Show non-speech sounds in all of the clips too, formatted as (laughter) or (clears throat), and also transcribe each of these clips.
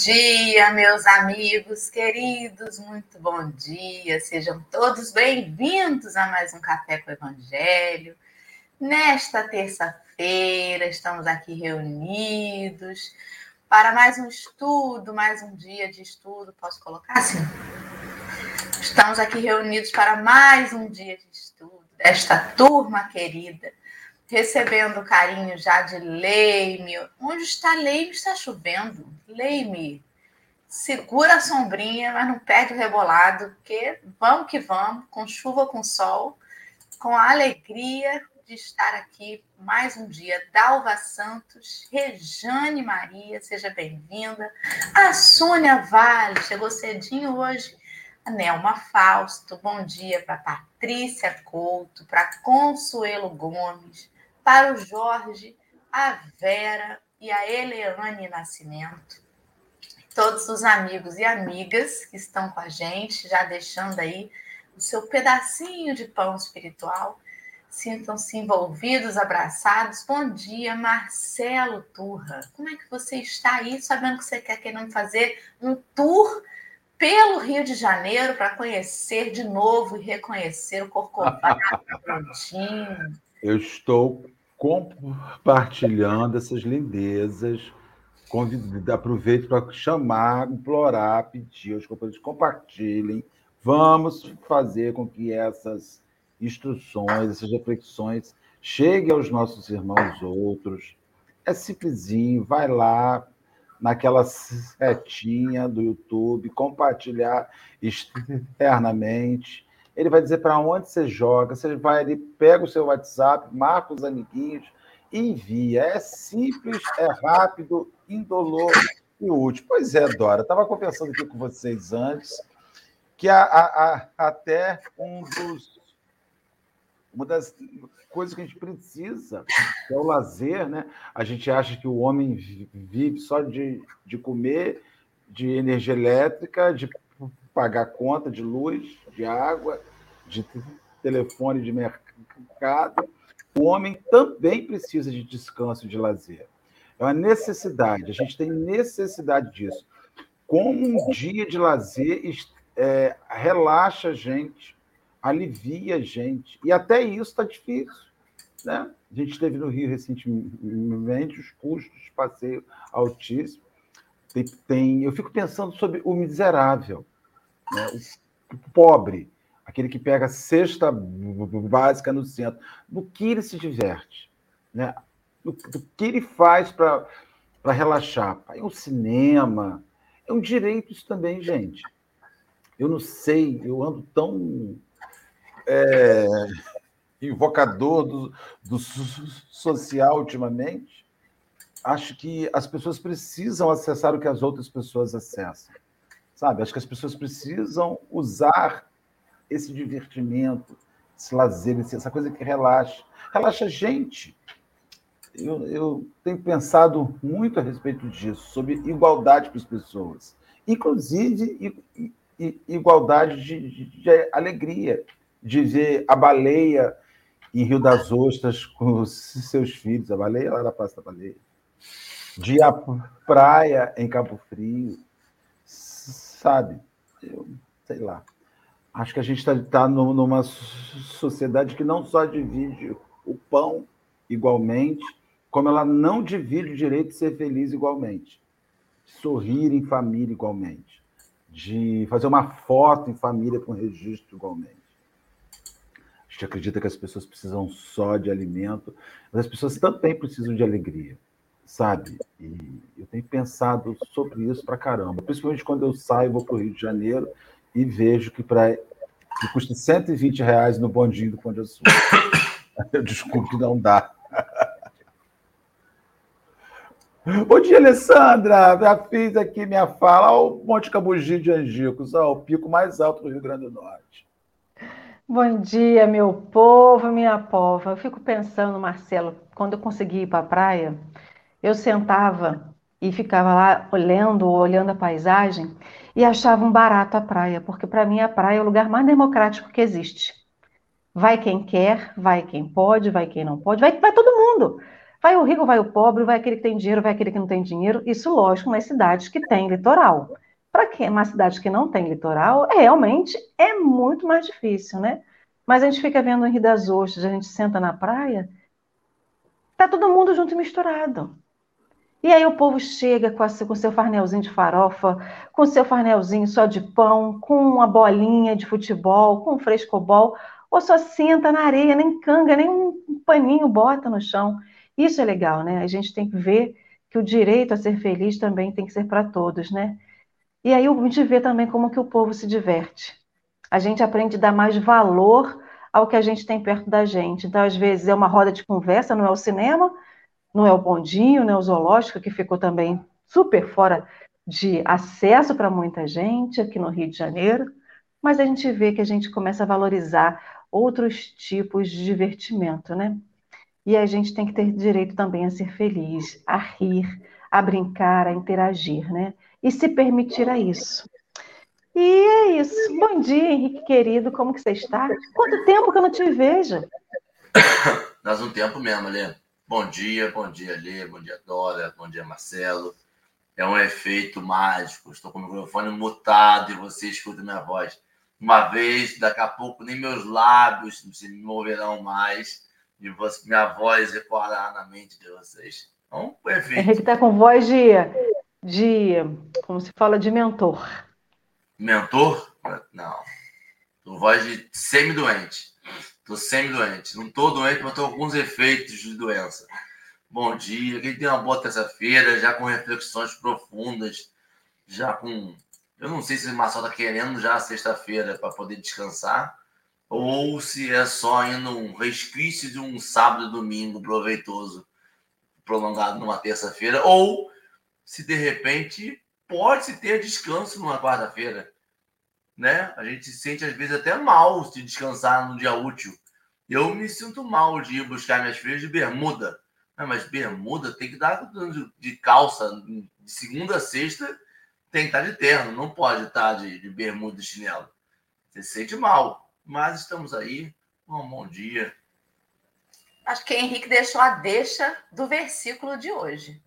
Dia, meus amigos queridos, muito bom dia. Sejam todos bem-vindos a mais um Café com o Evangelho. Nesta terça-feira, estamos aqui reunidos para mais um estudo, mais um dia de estudo. Posso colocar assim? Estamos aqui reunidos para mais um dia de estudo desta turma querida recebendo carinho já de Leime. Onde está Leime? Está chovendo. Leime, segura a sombrinha, mas não perde o rebolado, porque vamos que vamos, com chuva, com sol, com a alegria de estar aqui mais um dia. Dalva Santos, Rejane Maria, seja bem-vinda. A Sônia Vale, chegou cedinho hoje. A Nelma Fausto, bom dia para Patrícia Couto, para Consuelo Gomes, para o Jorge, a Vera e a Eleane Nascimento. Todos os amigos e amigas que estão com a gente, já deixando aí o seu pedacinho de pão espiritual. Sintam-se envolvidos, abraçados. Bom dia, Marcelo Turra. Como é que você está aí, sabendo que você quer querendo fazer um tour pelo Rio de Janeiro para conhecer de novo e reconhecer o Corcovado (laughs) prontinho? Eu estou compartilhando essas lindezas. Convido, aproveito para chamar, implorar, pedir aos companheiros compartilhem. Vamos fazer com que essas instruções, essas reflexões cheguem aos nossos irmãos outros. É simplesinho, vai lá naquela setinha do YouTube, compartilhar externamente ele vai dizer para onde você joga, você vai ali, pega o seu WhatsApp, marca os amiguinhos, envia. É simples, é rápido, indolor e útil. Pois é, Dora, estava conversando aqui com vocês antes que a, a, a, até um dos, uma das coisas que a gente precisa é o lazer, né? A gente acha que o homem vive só de, de comer, de energia elétrica, de pagar conta de luz, de água, de telefone, de mercado. O homem também precisa de descanso, de lazer. É uma necessidade, a gente tem necessidade disso. Como um dia de lazer é, relaxa a gente, alivia a gente. E até isso está difícil. Né? A gente esteve no Rio recentemente, os custos de passeio altíssimos. Tem, tem, eu fico pensando sobre o miserável, né? o pobre aquele que pega a cesta básica no centro, no que ele se diverte, né? do, do que ele faz para relaxar. É um cinema, é um direito isso também, gente. Eu não sei, eu ando tão é, invocador do, do social ultimamente. Acho que as pessoas precisam acessar o que as outras pessoas acessam. Sabe? Acho que as pessoas precisam usar esse divertimento, esse lazer, essa coisa que relaxa. Relaxa a gente. Eu, eu tenho pensado muito a respeito disso, sobre igualdade para as pessoas. Inclusive, igualdade de, de, de alegria, de ver a baleia em Rio das Ostras com os seus filhos, a baleia lá da Praça da Baleia, de à praia em Cabo Frio, sabe? Eu, sei lá. Acho que a gente está tá numa sociedade que não só divide o pão igualmente, como ela não divide o direito de ser feliz igualmente, de sorrir em família igualmente, de fazer uma foto em família com registro igualmente. A gente acredita que as pessoas precisam só de alimento, mas as pessoas também precisam de alegria, sabe? E eu tenho pensado sobre isso para caramba, principalmente quando eu saio, vou para o Rio de Janeiro e vejo que para que custa 120 reais no bondinho do Pão de Açúcar. (laughs) Eu desculpo que não dá. Bom dia, Alessandra. Já fiz aqui minha fala. Olha o Monte Cabugi de Angicos, olha, o pico mais alto do Rio Grande do Norte. Bom dia, meu povo, minha pova. Eu fico pensando, Marcelo, quando eu consegui ir para a praia, eu sentava e ficava lá olhando, olhando a paisagem e achava um barato a praia, porque para mim a praia é o lugar mais democrático que existe. Vai quem quer, vai quem pode, vai quem não pode, vai, vai todo mundo. Vai o rico, vai o pobre, vai aquele que tem dinheiro, vai aquele que não tem dinheiro. Isso, lógico, nas cidades que têm litoral. Para é uma cidade que não tem litoral, realmente é muito mais difícil, né? Mas a gente fica vendo em Rio das Ostras, a gente senta na praia, tá todo mundo junto e misturado. E aí o povo chega com, a, com seu farnelzinho de farofa, com seu farnelzinho só de pão, com uma bolinha de futebol, com um frescobol, ou só senta na areia, nem canga, nem um paninho bota no chão. Isso é legal, né? A gente tem que ver que o direito a ser feliz também tem que ser para todos, né? E aí a gente vê também como que o povo se diverte. A gente aprende a dar mais valor ao que a gente tem perto da gente. Então, às vezes, é uma roda de conversa, não é o cinema, não é o bondinho, não é o zoológico, que ficou também super fora de acesso para muita gente aqui no Rio de Janeiro, mas a gente vê que a gente começa a valorizar outros tipos de divertimento, né? E a gente tem que ter direito também a ser feliz, a rir, a brincar, a interagir, né? E se permitir a isso. E é isso. Bom dia, Henrique querido, como que você está? Quanto tempo que eu não te vejo? (coughs) Faz um tempo mesmo, Lê. Bom dia, bom dia, Lê, bom dia, Dora, bom dia, Marcelo. É um efeito mágico. Estou com o microfone mutado e você escuta minha voz. Uma vez, daqui a pouco, nem meus lábios se moverão mais e você, minha voz ecoará na mente de vocês. Então, perfeito. Henrique está com voz de, de, como se fala, de mentor. Mentor? Não. Tô voz de semi-doente. Tô semi-doente. Não tô doente, mas tô com alguns efeitos de doença. Bom dia. Quem tem uma boa terça-feira, já com reflexões profundas, já com. Eu não sei se o Marcelo tá querendo já sexta-feira para poder descansar, ou se é só ainda um resquício de um sábado e domingo proveitoso, prolongado numa terça-feira, ou se de repente pode-se ter descanso numa quarta-feira né? A gente se sente às vezes até mal se descansar no dia útil. Eu me sinto mal de ir buscar minhas filhas de bermuda. mas bermuda tem que dar de calça de segunda a sexta, tem que estar de terno, não pode estar de, de bermuda e chinelo. Você se sente mal, mas estamos aí. Um bom dia. Acho que Henrique deixou a deixa do versículo de hoje.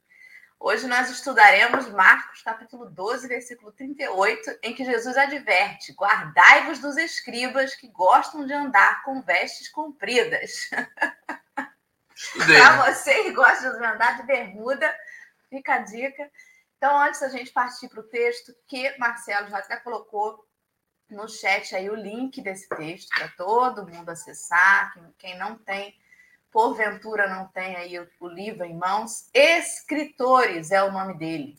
Hoje nós estudaremos Marcos capítulo 12, versículo 38, em que Jesus adverte: Guardai-vos dos escribas que gostam de andar com vestes compridas. (laughs) Para você que gosta de andar de bermuda, fica a dica. Então, antes da gente partir para o texto, que Marcelo já até colocou no chat aí o link desse texto para todo mundo acessar. Quem não tem porventura não tem aí o, livro em mãos, Escritores é o nome dele.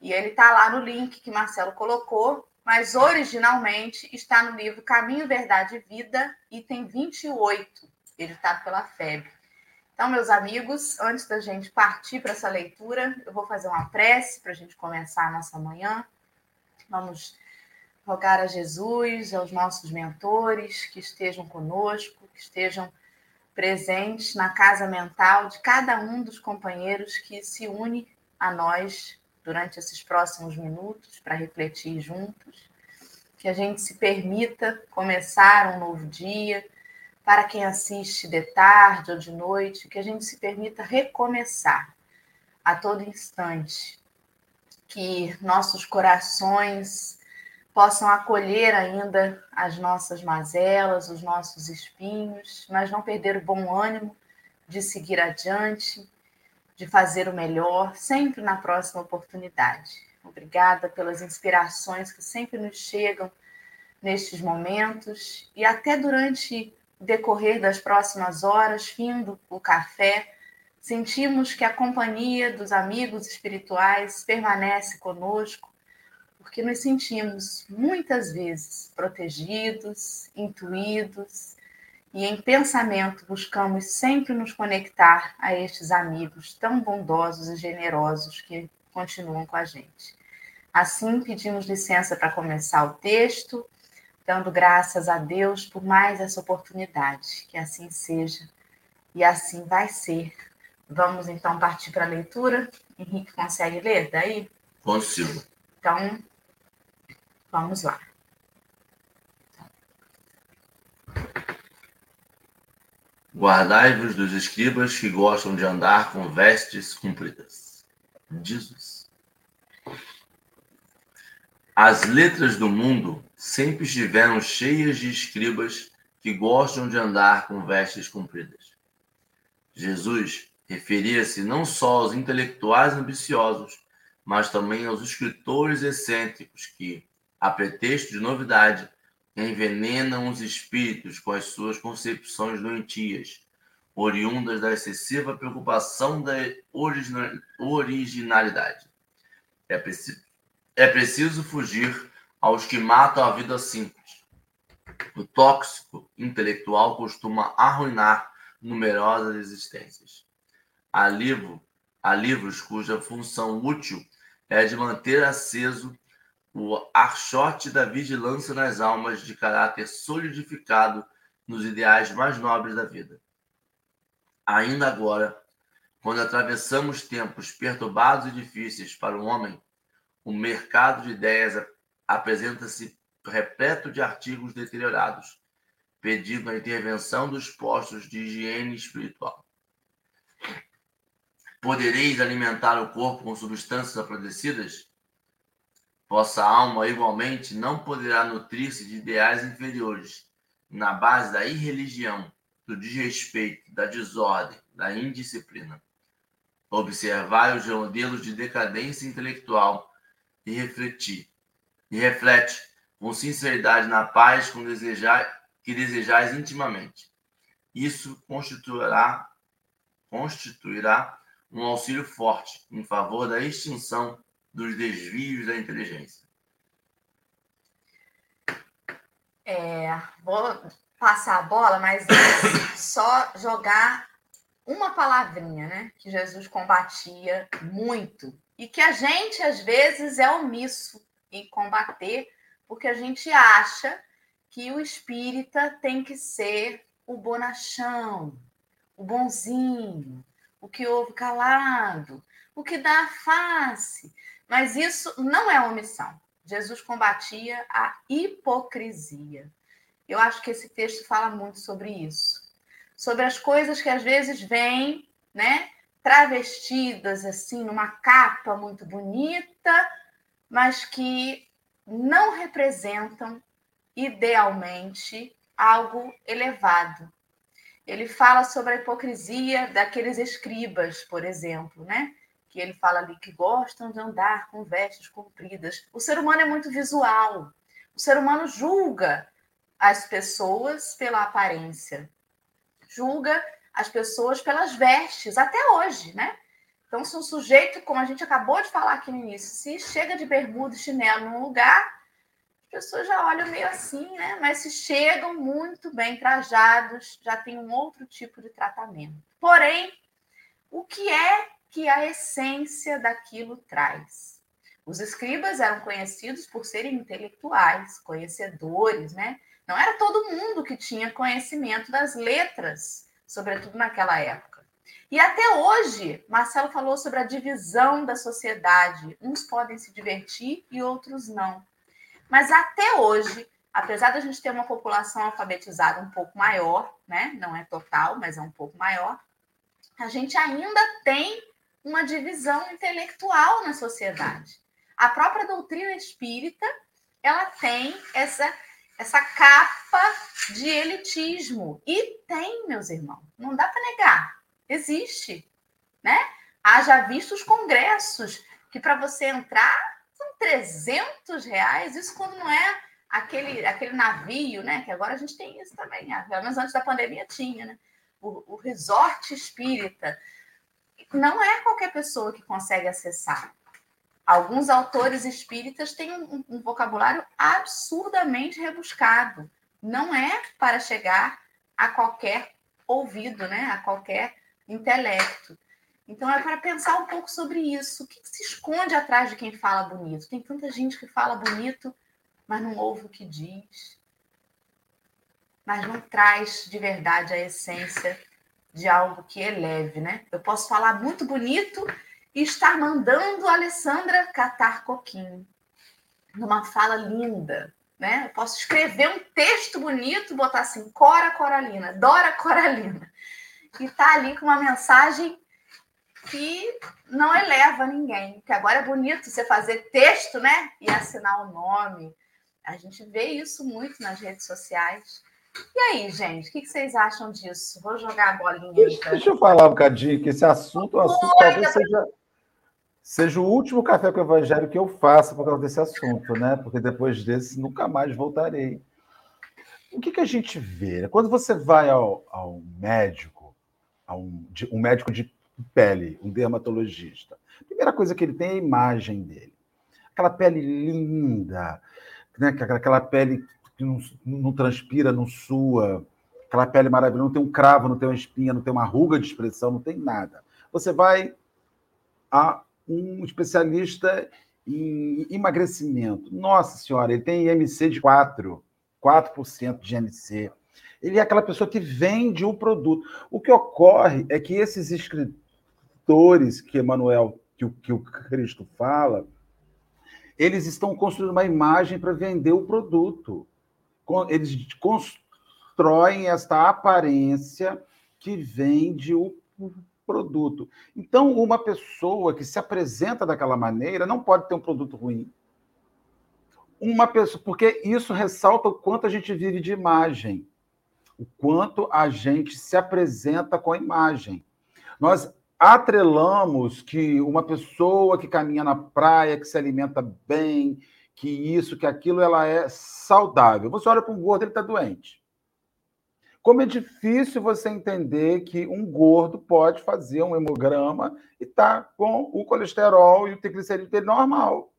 E ele está lá no link que Marcelo colocou, mas originalmente está no livro Caminho, Verdade e Vida, item 28, editado pela FEB. Então, meus amigos, antes da gente partir para essa leitura, eu vou fazer uma prece para a gente começar a nossa manhã. Vamos rogar a Jesus, aos nossos mentores que estejam conosco, que estejam presentes na casa mental de cada um dos companheiros que se une a nós durante esses próximos minutos para refletir juntos. Que a gente se permita começar um novo dia. Para quem assiste de tarde ou de noite, que a gente se permita recomeçar a todo instante. Que nossos corações possam acolher ainda as nossas mazelas, os nossos espinhos, mas não perder o bom ânimo de seguir adiante, de fazer o melhor, sempre na próxima oportunidade. Obrigada pelas inspirações que sempre nos chegam nestes momentos e até durante o decorrer das próximas horas, findo o café, sentimos que a companhia dos amigos espirituais permanece conosco porque nos sentimos muitas vezes protegidos, intuídos, e em pensamento buscamos sempre nos conectar a estes amigos tão bondosos e generosos que continuam com a gente. Assim, pedimos licença para começar o texto, dando graças a Deus por mais essa oportunidade. Que assim seja e assim vai ser. Vamos então partir para a leitura. Henrique consegue ler daí? Consigo. Então, Vamos lá. Guardai-vos dos escribas que gostam de andar com vestes compridas. Jesus. As letras do mundo sempre estiveram cheias de escribas que gostam de andar com vestes compridas. Jesus referia-se não só aos intelectuais ambiciosos, mas também aos escritores excêntricos que, a pretexto de novidade, envenenam os espíritos com as suas concepções doentias, oriundas da excessiva preocupação da originalidade. É preciso, é preciso fugir aos que matam a vida simples. O tóxico intelectual costuma arruinar numerosas existências. Há, livro, há livros cuja função útil é de manter aceso o archote da vigilância nas almas de caráter solidificado nos ideais mais nobres da vida. Ainda agora, quando atravessamos tempos perturbados e difíceis para o homem, o mercado de ideias apresenta-se repleto de artigos deteriorados, pedindo a intervenção dos postos de higiene espiritual. Podereis alimentar o corpo com substâncias apodrecidas? Vossa alma, igualmente, não poderá nutrir-se de ideais inferiores, na base da irreligião, do desrespeito, da desordem, da indisciplina. Observai os modelos de decadência intelectual e refleti, e reflete com sinceridade na paz com desejar, que desejais intimamente. Isso constituirá, constituirá um auxílio forte em favor da extinção dos desvios da inteligência. É, vou passar a bola, mas (coughs) só jogar uma palavrinha, né? Que Jesus combatia muito e que a gente às vezes é omisso em combater, porque a gente acha que o espírita tem que ser o bonachão, o bonzinho, o que ouve calado, o que dá a face. Mas isso não é omissão. Jesus combatia a hipocrisia. Eu acho que esse texto fala muito sobre isso. Sobre as coisas que às vezes vêm, né, travestidas assim numa capa muito bonita, mas que não representam idealmente algo elevado. Ele fala sobre a hipocrisia daqueles escribas, por exemplo, né? Que ele fala ali que gostam de andar com vestes compridas. O ser humano é muito visual. O ser humano julga as pessoas pela aparência, julga as pessoas pelas vestes, até hoje, né? Então, se um sujeito, como a gente acabou de falar aqui no início, se chega de bermuda e chinelo num lugar, as pessoas já olham meio assim, né? Mas se chegam muito bem trajados, já tem um outro tipo de tratamento. Porém, o que é que a essência daquilo traz. Os escribas eram conhecidos por serem intelectuais, conhecedores, né? Não era todo mundo que tinha conhecimento das letras, sobretudo naquela época. E até hoje, Marcelo falou sobre a divisão da sociedade. Uns podem se divertir e outros não. Mas até hoje, apesar da gente ter uma população alfabetizada um pouco maior, né? Não é total, mas é um pouco maior, a gente ainda tem uma divisão intelectual na sociedade. A própria doutrina espírita, ela tem essa essa capa de elitismo. E tem, meus irmãos, não dá para negar. Existe, né? Haja visto os congressos, que para você entrar são 300 reais, isso quando não é aquele, aquele navio, né? Que agora a gente tem isso também, pelo menos antes da pandemia tinha, né? O, o resort espírita, não é qualquer pessoa que consegue acessar. Alguns autores espíritas têm um, um vocabulário absurdamente rebuscado. Não é para chegar a qualquer ouvido, né? a qualquer intelecto. Então é para pensar um pouco sobre isso. O que, se esconde atrás de quem fala bonito? Tem tanta gente que fala bonito, mas não ouve o que diz, mas não traz de verdade a essência de algo que eleve, né? Eu posso falar muito bonito e estar mandando a Alessandra catar coquinho, numa fala linda, né? Eu posso escrever um texto bonito, botar assim, Cora Coralina, Dora Coralina, e tá ali com uma mensagem que não eleva ninguém. Porque agora é bonito você fazer texto, né? E assinar o nome. A gente vê isso muito nas redes sociais. E aí, gente, o que vocês acham disso? Vou jogar a bolinha aí. Pra... Deixa eu falar um bocadinho, que esse assunto, assunto talvez seja, seja o último café com o Evangelho que eu faça por causa desse assunto, né? Porque depois desse nunca mais voltarei. O que, que a gente vê? Quando você vai ao, ao médico, a um, um médico de pele, um dermatologista, a primeira coisa que ele tem é a imagem dele. Aquela pele linda, né? aquela pele que não, não transpira, não sua, aquela pele maravilhosa, não tem um cravo, não tem uma espinha, não tem uma ruga de expressão, não tem nada. Você vai a um especialista em emagrecimento. Nossa senhora, ele tem IMC de 4, 4% de IMC. Ele é aquela pessoa que vende o produto. O que ocorre é que esses escritores que Emanuel, que que o Cristo fala, eles estão construindo uma imagem para vender o produto eles constroem esta aparência que vende o produto. Então, uma pessoa que se apresenta daquela maneira não pode ter um produto ruim. Uma pessoa, porque isso ressalta o quanto a gente vive de imagem, o quanto a gente se apresenta com a imagem. Nós atrelamos que uma pessoa que caminha na praia, que se alimenta bem, que isso, que aquilo, ela é saudável. Você olha para um gordo, ele está doente. Como é difícil você entender que um gordo pode fazer um hemograma e está com o colesterol e o triglicerídeo dele normal.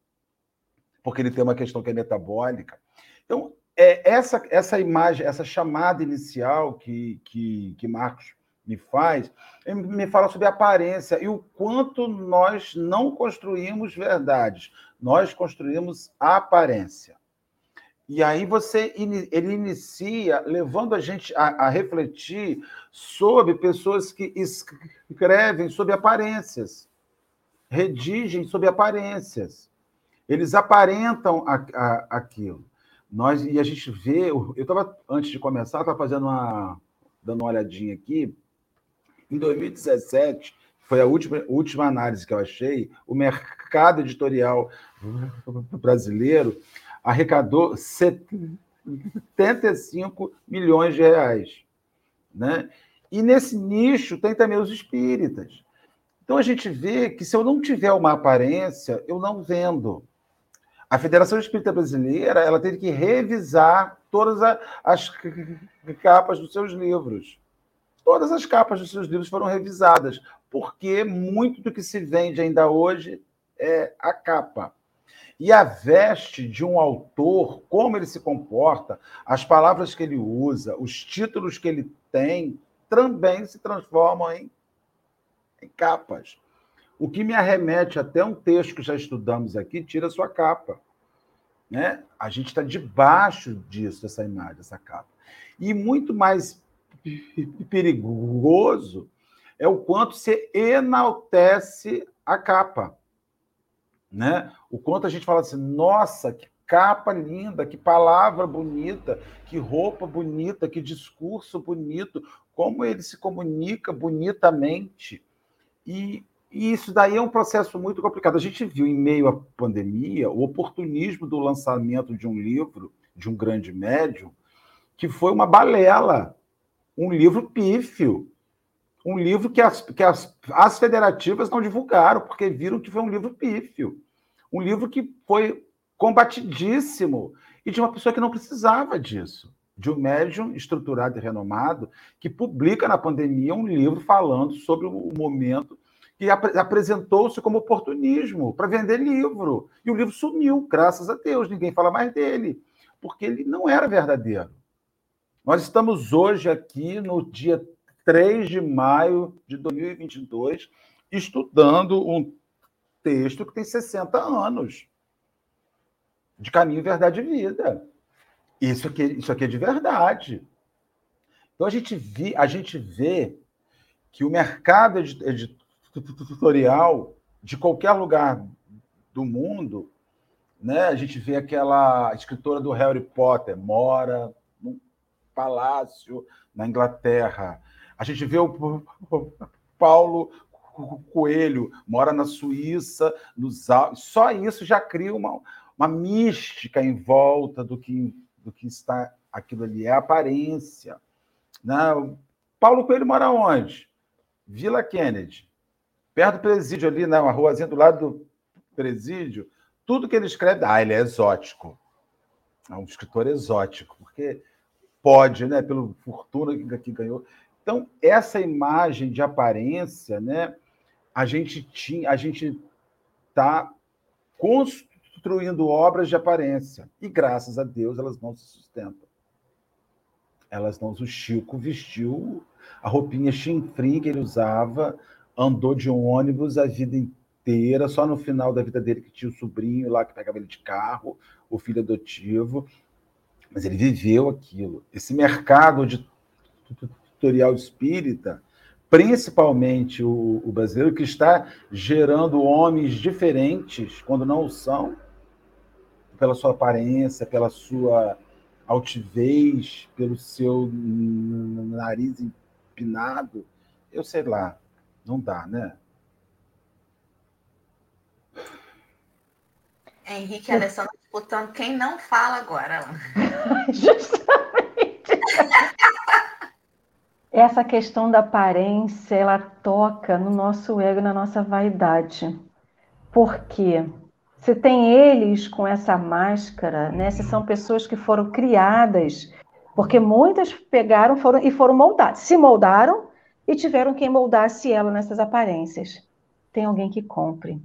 Porque ele tem uma questão que é metabólica. Então, é essa, essa imagem, essa chamada inicial que, que, que Marcos me faz, me fala sobre aparência e o quanto nós não construímos verdades, nós construímos aparência. E aí você ele inicia levando a gente a, a refletir sobre pessoas que escrevem sobre aparências, redigem sobre aparências. Eles aparentam a, a, aquilo. Nós e a gente vê. Eu estava antes de começar, estava fazendo uma dando uma olhadinha aqui. Em 2017 foi a última, última análise que eu achei. O mercado editorial brasileiro arrecadou 75 milhões de reais. Né? E nesse nicho tem também os espíritas. Então a gente vê que se eu não tiver uma aparência, eu não vendo. A Federação Espírita Brasileira ela teve que revisar todas as capas dos seus livros. Todas as capas dos seus livros foram revisadas, porque muito do que se vende ainda hoje é a capa. E a veste de um autor, como ele se comporta, as palavras que ele usa, os títulos que ele tem, também se transformam em, em capas. O que me arremete até um texto que já estudamos aqui, tira sua capa. Né? A gente está debaixo disso, dessa imagem, dessa capa. E muito mais perigoso é o quanto se enaltece a capa né? O quanto a gente fala assim, nossa, que capa linda, que palavra bonita, que roupa bonita, que discurso bonito, como ele se comunica bonitamente. E, e isso daí é um processo muito complicado. A gente viu, em meio à pandemia, o oportunismo do lançamento de um livro, de um grande médium, que foi uma balela, um livro pífio, um livro que as, que as, as federativas não divulgaram, porque viram que foi um livro pífio. Um livro que foi combatidíssimo e de uma pessoa que não precisava disso. De um médium estruturado e renomado que publica na pandemia um livro falando sobre o momento que ap apresentou-se como oportunismo para vender livro. E o livro sumiu, graças a Deus, ninguém fala mais dele, porque ele não era verdadeiro. Nós estamos hoje aqui no dia 3 de maio de 2022, estudando um texto que tem 60 anos de caminho, verdade e vida. Isso aqui, isso aqui é de verdade. Então a gente, vi, a gente vê que o mercado editorial de qualquer lugar do mundo né? A gente vê aquela escritora do Harry Potter, mora num palácio na Inglaterra. A gente vê o (laughs) Paulo Coelho, mora na Suíça, nos Alpes. Só isso já cria uma, uma mística em volta do que, do que está aquilo ali, é aparência. Né? Paulo Coelho mora onde? Vila Kennedy, perto do presídio ali, na né? ruazinha do lado do presídio. Tudo que ele escreve, ah, ele é exótico. É um escritor exótico, porque pode, né, pela fortuna que ganhou. Então, essa imagem de aparência, né, a gente tinha, a gente está construindo obras de aparência e graças a Deus elas não se sustentam. Elas não. O Chico vestiu a roupinha chinfrim que ele usava, andou de um ônibus a vida inteira, só no final da vida dele que tinha o sobrinho lá que pegava ele de carro, o filho adotivo. Mas ele viveu aquilo. Esse mercado de tutorial espírita, principalmente o, o brasileiro, que está gerando homens diferentes, quando não o são, pela sua aparência, pela sua altivez, pelo seu nariz empinado, eu sei lá, não dá, né? Henrique e Alessandro disputando quem não fala agora. (laughs) Essa questão da aparência, ela toca no nosso ego, na nossa vaidade. Por quê? Se tem eles com essa máscara, né? Se são pessoas que foram criadas, porque muitas pegaram foram, e foram moldadas, se moldaram e tiveram quem moldasse ela nessas aparências. Tem alguém que compre,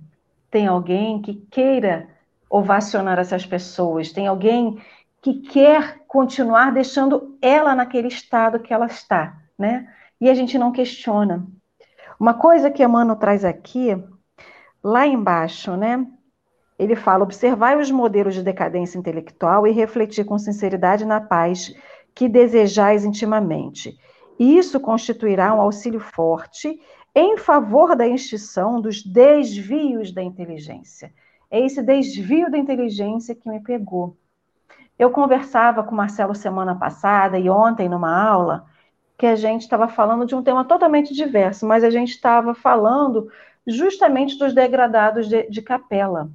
tem alguém que queira ovacionar essas pessoas, tem alguém que quer continuar deixando ela naquele estado que ela está, né? E a gente não questiona. Uma coisa que Emmanuel traz aqui, lá embaixo, né? Ele fala: observai os modelos de decadência intelectual e refletir com sinceridade na paz que desejais intimamente. Isso constituirá um auxílio forte em favor da extinção dos desvios da inteligência. É esse desvio da inteligência que me pegou. Eu conversava com o Marcelo semana passada e ontem numa aula que a gente estava falando de um tema totalmente diverso, mas a gente estava falando justamente dos degradados de, de capela,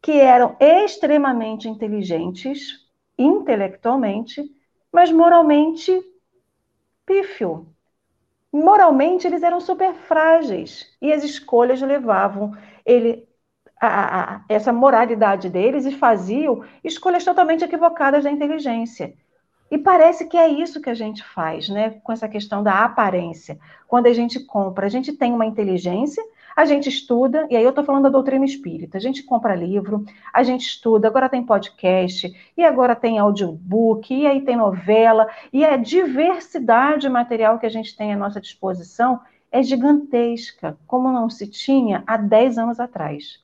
que eram extremamente inteligentes, intelectualmente, mas moralmente pífio. Moralmente, eles eram super frágeis e as escolhas levavam ele a, a, essa moralidade deles e faziam escolhas totalmente equivocadas da inteligência. E parece que é isso que a gente faz, né? Com essa questão da aparência. Quando a gente compra, a gente tem uma inteligência, a gente estuda, e aí eu estou falando da doutrina espírita. A gente compra livro, a gente estuda, agora tem podcast, e agora tem audiobook, e aí tem novela, e a diversidade material que a gente tem à nossa disposição é gigantesca, como não se tinha há 10 anos atrás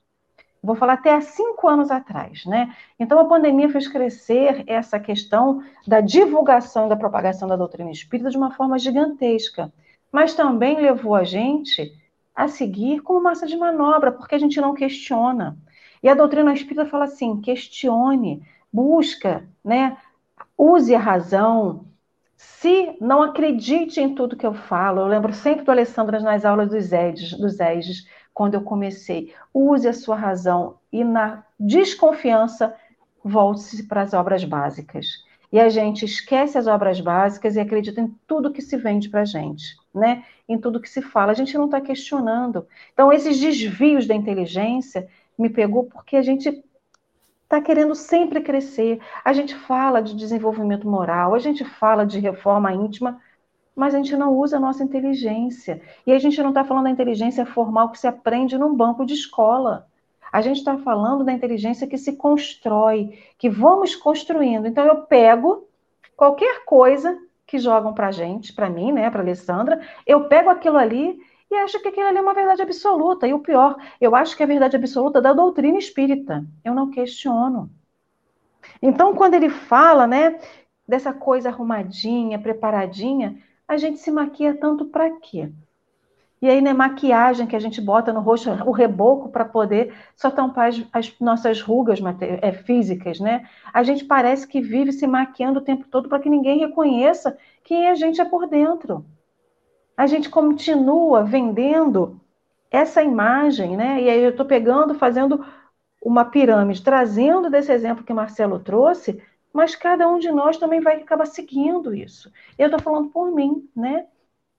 vou falar até há cinco anos atrás, né? Então a pandemia fez crescer essa questão da divulgação e da propagação da doutrina espírita de uma forma gigantesca, mas também levou a gente a seguir como massa de manobra, porque a gente não questiona. E a doutrina espírita fala assim: questione, busca, né? Use a razão. Se não acredite em tudo que eu falo, eu lembro sempre do Alessandro nas aulas dos EDs, dos EDs quando eu comecei. Use a sua razão e na desconfiança volte-se para as obras básicas. E a gente esquece as obras básicas e acredita em tudo que se vende para a gente, né? Em tudo que se fala. A gente não está questionando. Então, esses desvios da inteligência me pegou porque a gente está querendo sempre crescer. A gente fala de desenvolvimento moral, a gente fala de reforma íntima, mas a gente não usa a nossa inteligência. E a gente não está falando da inteligência formal que se aprende num banco de escola. A gente está falando da inteligência que se constrói, que vamos construindo. Então eu pego qualquer coisa que jogam para gente, para mim, né, para Alessandra, eu pego aquilo ali e acho que aquilo ali é uma verdade absoluta. E o pior, eu acho que é a verdade absoluta da doutrina espírita. Eu não questiono. Então, quando ele fala, né, dessa coisa arrumadinha, preparadinha, a gente se maquia tanto para quê? E aí, né, maquiagem que a gente bota no rosto, o reboco para poder só tampar as, as nossas rugas é, físicas, né? A gente parece que vive se maquiando o tempo todo para que ninguém reconheça quem a gente é por dentro. A gente continua vendendo essa imagem, né? E aí eu estou pegando, fazendo uma pirâmide, trazendo desse exemplo que Marcelo trouxe, mas cada um de nós também vai acabar seguindo isso. Eu estou falando por mim, né?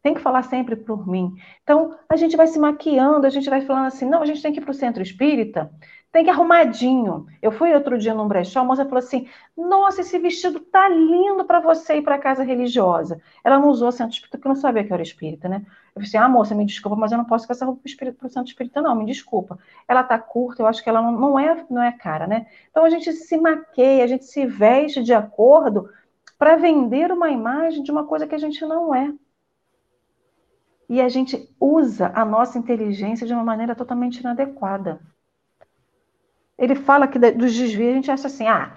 Tem que falar sempre por mim. Então, a gente vai se maquiando, a gente vai falando assim, não, a gente tem que ir para o centro espírita, tem que ir arrumadinho. Eu fui outro dia num brechó, a moça falou assim, nossa, esse vestido tá lindo para você ir para casa religiosa. Ela não usou centro espírita porque eu não sabia que eu era espírita, né? Eu falei assim, ah, moça, me desculpa, mas eu não posso essa roupa para o centro espírita, não, me desculpa. Ela tá curta, eu acho que ela não, não, é, não é cara, né? Então, a gente se maqueia, a gente se veste de acordo para vender uma imagem de uma coisa que a gente não é e a gente usa a nossa inteligência de uma maneira totalmente inadequada. Ele fala que dos desvios a gente acha assim, ah,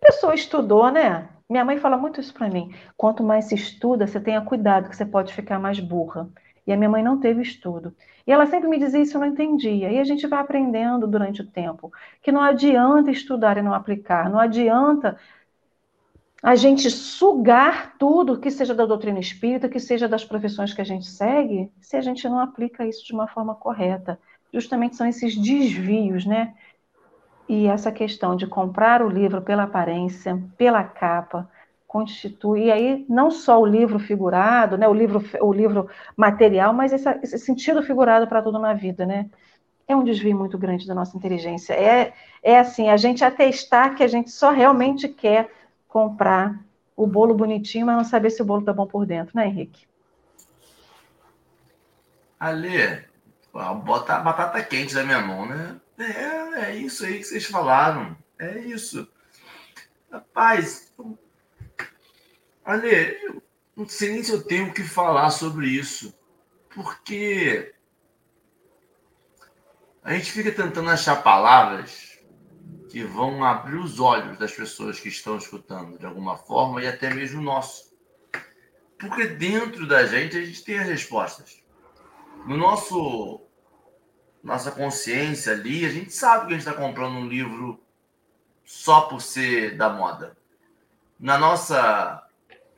pessoa estudou, né? Minha mãe fala muito isso para mim. Quanto mais se estuda, você tenha cuidado que você pode ficar mais burra. E a minha mãe não teve estudo. E ela sempre me dizia isso, eu não entendia. E a gente vai aprendendo durante o tempo que não adianta estudar e não aplicar, não adianta a gente sugar tudo que seja da doutrina espírita, que seja das profissões que a gente segue, se a gente não aplica isso de uma forma correta. Justamente são esses desvios, né? E essa questão de comprar o livro pela aparência, pela capa, constitui, e aí não só o livro figurado, né, o livro, o livro material, mas esse, esse sentido figurado para tudo na vida, né? É um desvio muito grande da nossa inteligência. É, é assim, a gente atestar que a gente só realmente quer comprar o bolo bonitinho, mas não saber se o bolo tá bom por dentro, né, Henrique? Ale, bota a batata quente na minha mão, né? É, é isso aí que vocês falaram. É isso. Rapaz, Ale, eu não sei nem se eu tenho que falar sobre isso. Porque a gente fica tentando achar palavras que vão abrir os olhos das pessoas que estão escutando de alguma forma e até mesmo nosso. Porque dentro da gente a gente tem as respostas. No nosso nossa consciência ali, a gente sabe que a gente está comprando um livro só por ser da moda. Na nossa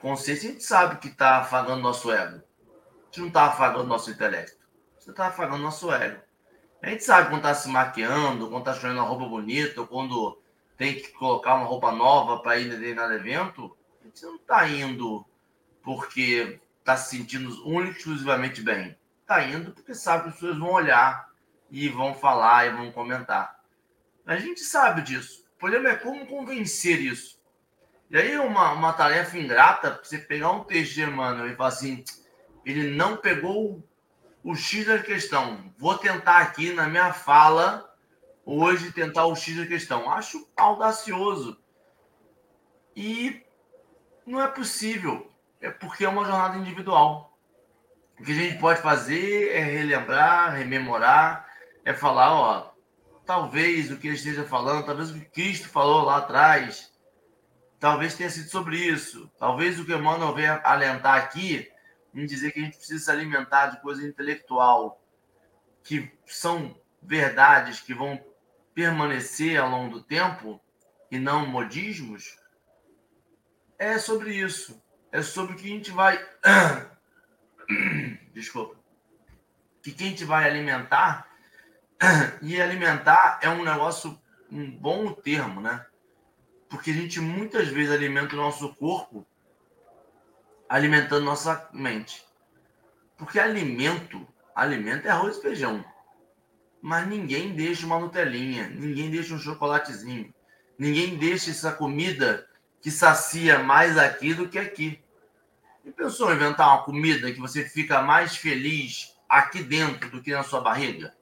consciência, a gente sabe que está afagando nosso ego. A gente não está afagando nosso intelecto. Você está afagando nosso ego. A gente sabe quando tá se maquiando, quando tá escolhendo uma roupa bonita, ou quando tem que colocar uma roupa nova para ir em determinado evento. A gente não tá indo porque tá se sentindo único exclusivamente bem. Tá indo porque sabe que as pessoas vão olhar e vão falar e vão comentar. A gente sabe disso. O problema é como convencer isso. E aí uma, uma tarefa ingrata, você pegar um de Emmanuel e falar assim, ele não pegou o X da questão. Vou tentar aqui na minha fala hoje tentar o X da questão. Acho audacioso. E não é possível. É porque é uma jornada individual. O que a gente pode fazer é relembrar, rememorar, é falar, ó, talvez o que ele esteja falando, talvez o que Cristo falou lá atrás, talvez tenha sido sobre isso. Talvez o que Emmanuel venha alentar aqui em dizer que a gente precisa se alimentar de coisa intelectual, que são verdades que vão permanecer ao longo do tempo e não modismos, é sobre isso. É sobre o que a gente vai. (coughs) Desculpa. Que quem gente vai alimentar. (clears throat) E alimentar é um negócio, um bom termo, né? Porque a gente muitas vezes alimenta o nosso corpo alimentando nossa mente. Porque alimento, alimento é arroz e feijão. Mas ninguém deixa uma Nutelinha, ninguém deixa um chocolatezinho, ninguém deixa essa comida que sacia mais aqui do que aqui. E pensou em inventar uma comida que você fica mais feliz aqui dentro do que na sua barriga?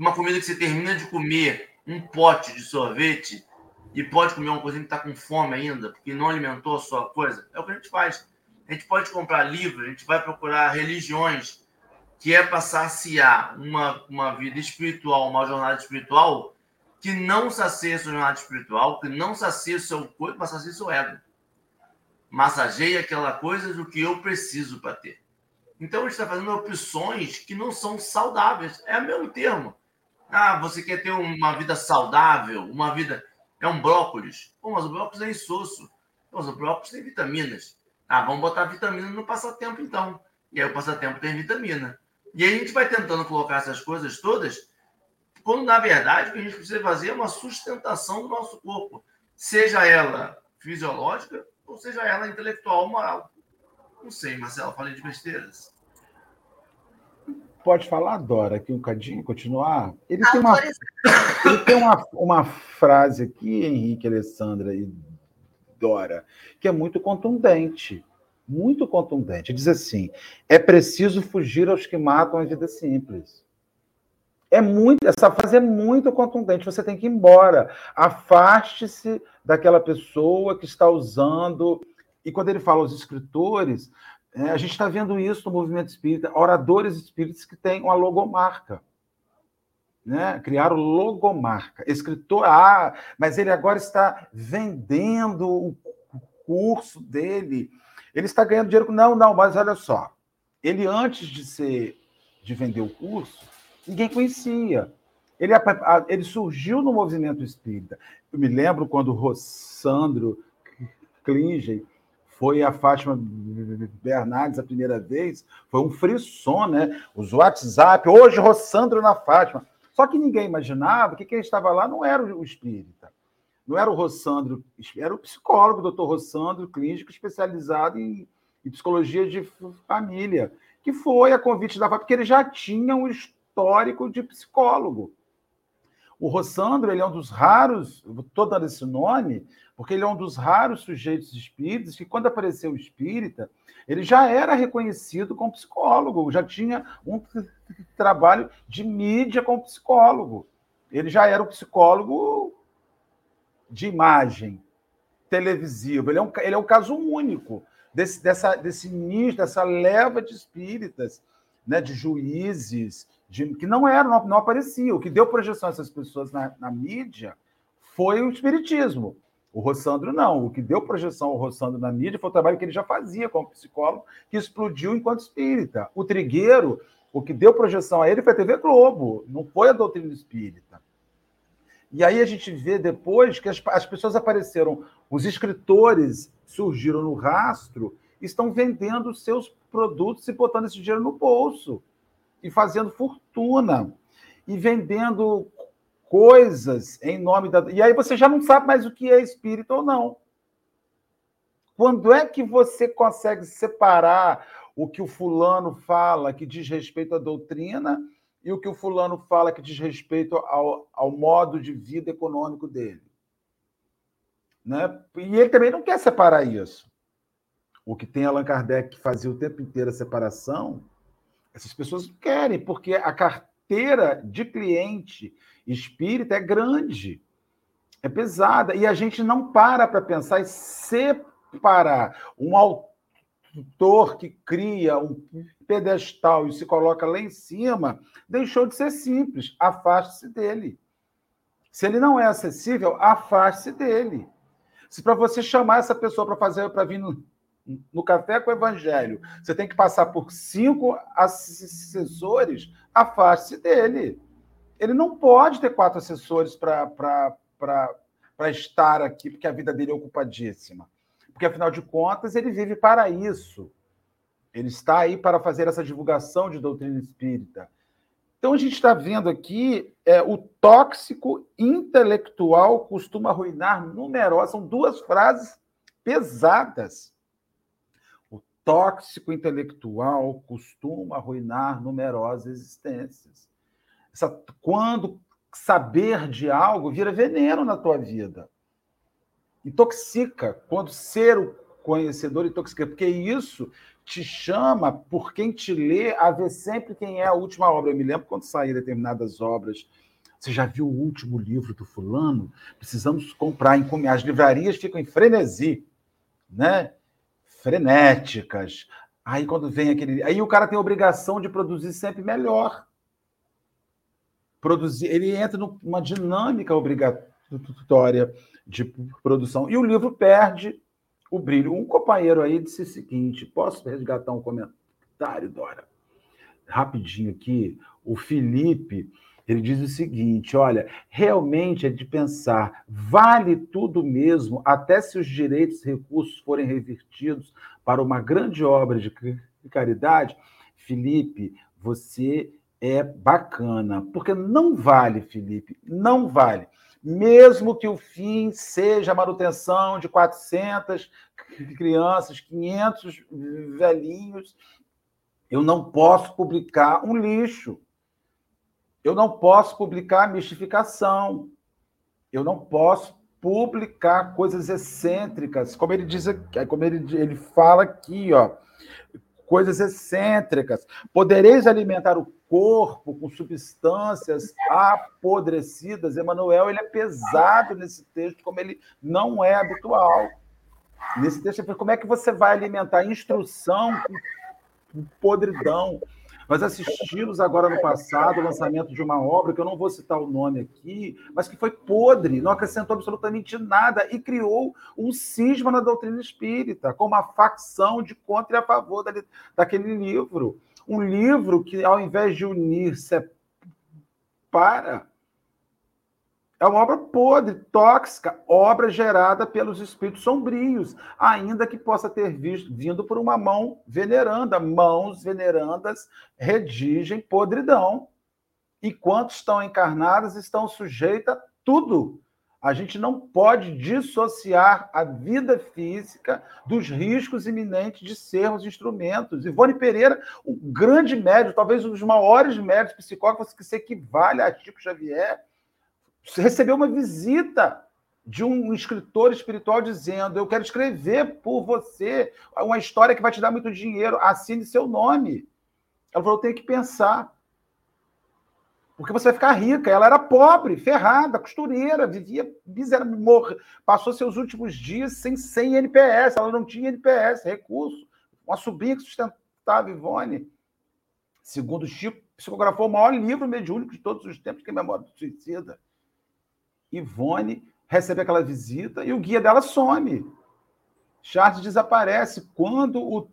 Uma comida que você termina de comer um pote de sorvete e pode comer uma coisinha que está com fome ainda, porque não alimentou a sua coisa. É o que a gente faz. A gente pode comprar livros, a gente vai procurar religiões, que é para saciar uma, uma vida espiritual, uma jornada espiritual, que não sacia sua jornada espiritual, que não sacia seu corpo, mas sacia seu ego. Massageia aquela coisa do que eu preciso para ter. Então a gente está fazendo opções que não são saudáveis. É o mesmo termo. Ah, você quer ter uma vida saudável, uma vida. É um brócolis. Pô, mas o brócolis é insosso. Mas o brócolis tem vitaminas. Ah, vamos botar vitamina no passatempo então. E aí o passatempo tem vitamina. E aí a gente vai tentando colocar essas coisas todas, quando na verdade o que a gente precisa fazer é uma sustentação do nosso corpo. Seja ela fisiológica ou seja ela intelectual, moral. Não sei, Marcelo, falei de besteiras. Pode falar, Dora, aqui um bocadinho, continuar? Ele tem, uma, ele tem uma, uma frase aqui, Henrique, Alessandra e Dora, que é muito contundente. Muito contundente. Diz assim: é preciso fugir aos que matam a vida simples. É muito, essa frase é muito contundente. Você tem que ir embora. Afaste-se daquela pessoa que está usando. E quando ele fala aos escritores, é, a gente está vendo isso no movimento espírita, oradores espíritas que têm uma logomarca. Né? Criaram logomarca. Escritor, ah, mas ele agora está vendendo o curso dele. Ele está ganhando dinheiro. Não, não, mas olha só. Ele, antes de ser de vender o curso, ninguém conhecia. Ele, ele surgiu no movimento espírita. Eu me lembro quando o Rossandro Klingen foi a Fátima Bernardes a primeira vez, foi um frisson, né? Os WhatsApp, hoje Rossandro na Fátima. Só que ninguém imaginava que quem estava lá não era o espírita. Não era o Rossandro, era o psicólogo, o doutor Rossandro, clínico, especializado em, em psicologia de família, que foi a convite da Fátima, porque ele já tinha um histórico de psicólogo. O Rossandro ele é um dos raros, estou dando esse nome, porque ele é um dos raros sujeitos espíritas que, quando apareceu o espírita, ele já era reconhecido como psicólogo, já tinha um trabalho de mídia como psicólogo. Ele já era um psicólogo de imagem, televisivo. Ele é um, ele é um caso único desse, dessa, desse nicho, dessa leva de espíritas, né, de juízes, de, que não eram, não, não apareciam. O que deu projeção a essas pessoas na, na mídia foi o espiritismo. O Rossandro não. O que deu projeção ao Rossandro na mídia foi o trabalho que ele já fazia como psicólogo, que explodiu enquanto espírita. O Trigueiro, o que deu projeção a ele foi a TV Globo, não foi a doutrina espírita. E aí a gente vê depois que as, as pessoas apareceram, os escritores surgiram no rastro, estão vendendo seus produtos e botando esse dinheiro no bolso e fazendo fortuna e vendendo coisas em nome da. E aí você já não sabe mais o que é espírito ou não. Quando é que você consegue separar o que o fulano fala que diz respeito à doutrina e o que o fulano fala que diz respeito ao, ao modo de vida econômico dele? Né? E ele também não quer separar isso. O que tem Allan Kardec que fazia o tempo inteiro a separação essas pessoas querem, porque a carteira de cliente espírita é grande, é pesada, e a gente não para para pensar e separar um autor que cria um pedestal e se coloca lá em cima, deixou de ser simples. Afaste-se dele. Se ele não é acessível, afaste-se dele. Se para você chamar essa pessoa para fazer para vir no, no Café com o Evangelho, você tem que passar por cinco assessores, afaste-se dele. Ele não pode ter quatro assessores para estar aqui, porque a vida dele é ocupadíssima. Porque, afinal de contas, ele vive para isso. Ele está aí para fazer essa divulgação de doutrina espírita. Então, a gente está vendo aqui é, o tóxico intelectual costuma arruinar numerosas. São duas frases pesadas tóxico intelectual costuma arruinar numerosas existências. Essa, quando saber de algo vira veneno na tua vida. Intoxica. Quando ser o conhecedor intoxica, porque isso te chama, por quem te lê, a ver sempre quem é a última obra. Eu me lembro quando saíram determinadas obras. Você já viu o último livro do fulano? Precisamos comprar. As livrarias ficam em frenesi, né? Frenéticas. Aí quando vem aquele. Aí o cara tem a obrigação de produzir sempre melhor. Produzir, ele entra numa dinâmica obrigatória de produção. E o livro perde o brilho. Um companheiro aí disse o seguinte: posso resgatar um comentário Dora. Rapidinho aqui, o Felipe, ele diz o seguinte: olha, realmente é de pensar, vale tudo mesmo, até se os direitos e recursos forem revertidos para uma grande obra de caridade? Felipe, você é bacana, porque não vale, Felipe, não vale. Mesmo que o fim seja a manutenção de 400 crianças, 500 velhinhos, eu não posso publicar um lixo. Eu não posso publicar mistificação. Eu não posso publicar coisas excêntricas, como ele diz, como ele, ele fala aqui, ó, coisas excêntricas. Podereis alimentar o corpo com substâncias apodrecidas. Emanuel ele é pesado nesse texto, como ele não é habitual. Nesse texto, como é que você vai alimentar instrução com podridão? Nós assistimos agora no passado o lançamento de uma obra, que eu não vou citar o nome aqui, mas que foi podre, não acrescentou absolutamente nada e criou um cisma na doutrina espírita, com uma facção de contra e a favor daquele livro. Um livro que, ao invés de unir, separa é uma obra podre, tóxica, obra gerada pelos espíritos sombrios, ainda que possa ter visto, vindo por uma mão veneranda. Mãos venerandas redigem podridão. Enquanto estão encarnadas, estão sujeitas a tudo. A gente não pode dissociar a vida física dos riscos iminentes de sermos instrumentos. Ivone Pereira, o grande médico, talvez um dos maiores médicos psicólogos que se equivale a Chico Xavier, recebeu uma visita de um escritor espiritual dizendo: Eu quero escrever por você uma história que vai te dar muito dinheiro, assine seu nome. Ela falou: Eu tenho que pensar. Porque você vai ficar rica. Ela era pobre, ferrada, costureira, vivia miserável, morre, passou seus últimos dias sem, sem NPS. Ela não tinha NPS, recurso. Uma sobrinha que sustentava Ivone. Segundo Chico, psicografou o maior livro mediúnico de todos os tempos, que é Memória do Suicida. Ivone recebe aquela visita e o guia dela some. Charles desaparece. Quando o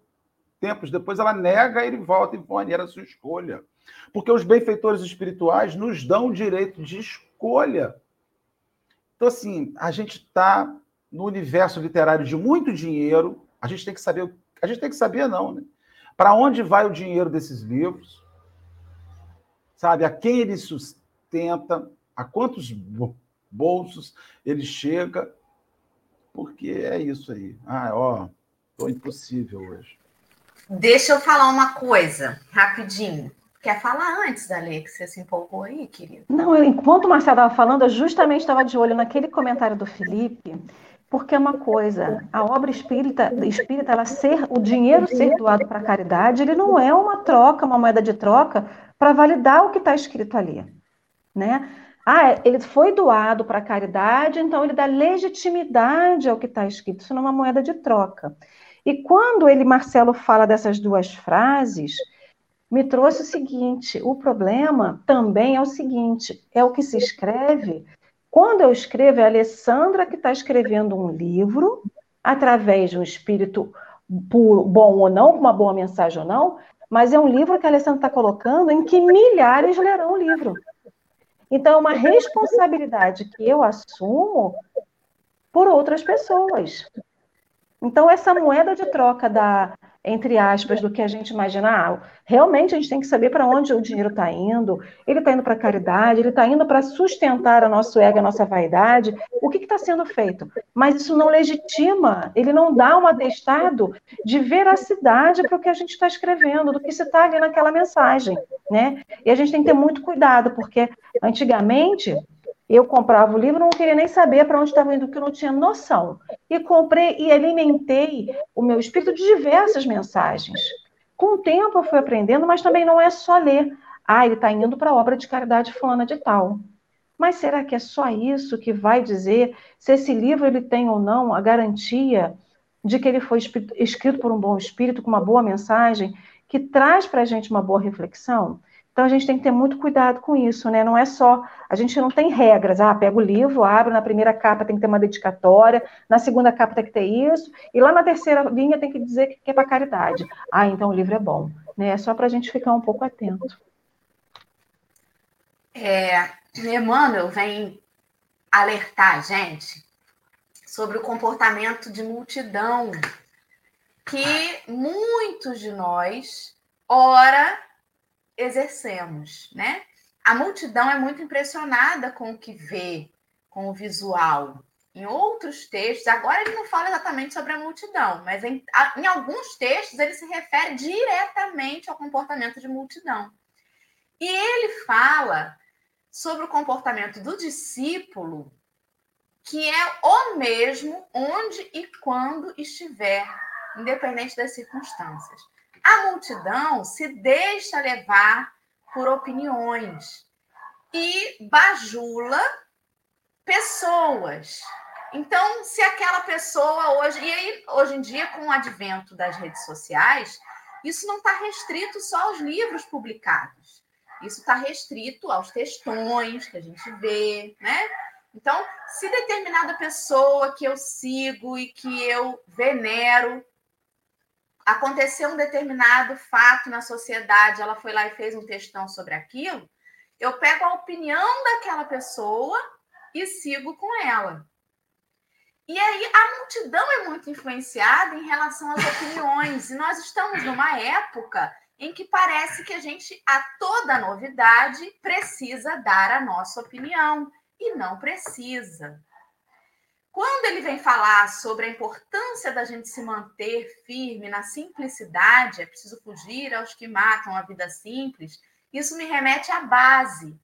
tempos depois ela nega, ele volta. Ivone, era sua escolha. Porque os benfeitores espirituais nos dão o direito de escolha. Então, assim, a gente está no universo literário de muito dinheiro. A gente tem que saber. A gente tem que saber, não, né? Para onde vai o dinheiro desses livros? Sabe? A quem ele sustenta? A quantos bolsos, ele chega, porque é isso aí. Ah, ó, tô impossível hoje. Deixa eu falar uma coisa, rapidinho. Quer falar antes, Dale, que você se empolgou aí, querido? Não, eu, enquanto o Marcelo estava falando, eu justamente estava de olho naquele comentário do Felipe, porque é uma coisa, a obra espírita, espírita ela ser, o dinheiro ser doado para a caridade, ele não é uma troca, uma moeda de troca para validar o que está escrito ali, né? Ah, ele foi doado para caridade, então ele dá legitimidade ao que está escrito. Isso não é uma moeda de troca. E quando ele, Marcelo, fala dessas duas frases, me trouxe o seguinte: o problema também é o seguinte: é o que se escreve. Quando eu escrevo, é a Alessandra que está escrevendo um livro, através de um espírito puro, bom ou não, com uma boa mensagem ou não, mas é um livro que a Alessandra está colocando em que milhares lerão o livro. Então, é uma responsabilidade que eu assumo por outras pessoas. Então, essa moeda de troca da, entre aspas, do que a gente imagina. Ah, realmente a gente tem que saber para onde o dinheiro está indo. Ele está indo para caridade, ele está indo para sustentar o nosso ego, a nossa vaidade. O que está sendo feito? Mas isso não legitima, ele não dá um atestado de veracidade para o que a gente está escrevendo, do que se está ali naquela mensagem. Né? E a gente tem que ter muito cuidado, porque antigamente eu comprava o livro, não queria nem saber para onde estava indo, porque eu não tinha noção. E comprei e alimentei o meu espírito de diversas mensagens. Com o tempo eu fui aprendendo, mas também não é só ler. Ah, ele está indo para a obra de caridade fulana de tal. Mas será que é só isso que vai dizer se esse livro ele tem ou não a garantia de que ele foi escrito por um bom espírito, com uma boa mensagem, que traz para a gente uma boa reflexão? Então a gente tem que ter muito cuidado com isso, né? Não é só, a gente não tem regras, ah, pega o livro, abre, na primeira capa tem que ter uma dedicatória, na segunda capa tem que ter isso, e lá na terceira linha tem que dizer que é para caridade. Ah, então o livro é bom, né? É só para a gente ficar um pouco atento. É, Emmanuel vem alertar a gente sobre o comportamento de multidão que muitos de nós, ora, exercemos, né? A multidão é muito impressionada com o que vê, com o visual. Em outros textos, agora ele não fala exatamente sobre a multidão, mas em, em alguns textos ele se refere diretamente ao comportamento de multidão. E ele fala sobre o comportamento do discípulo, que é o mesmo onde e quando estiver, independente das circunstâncias. A multidão se deixa levar por opiniões e bajula pessoas. Então, se aquela pessoa hoje, e aí, hoje em dia, com o advento das redes sociais, isso não está restrito só aos livros publicados. Isso está restrito aos textões que a gente vê, né? Então, se determinada pessoa que eu sigo e que eu venero aconteceu um determinado fato na sociedade, ela foi lá e fez um textão sobre aquilo, eu pego a opinião daquela pessoa e sigo com ela. E aí a multidão é muito influenciada em relação às opiniões, e nós estamos numa época em que parece que a gente, a toda novidade, precisa dar a nossa opinião, e não precisa. Quando ele vem falar sobre a importância da gente se manter firme na simplicidade, é preciso fugir aos que matam a vida simples, isso me remete à base.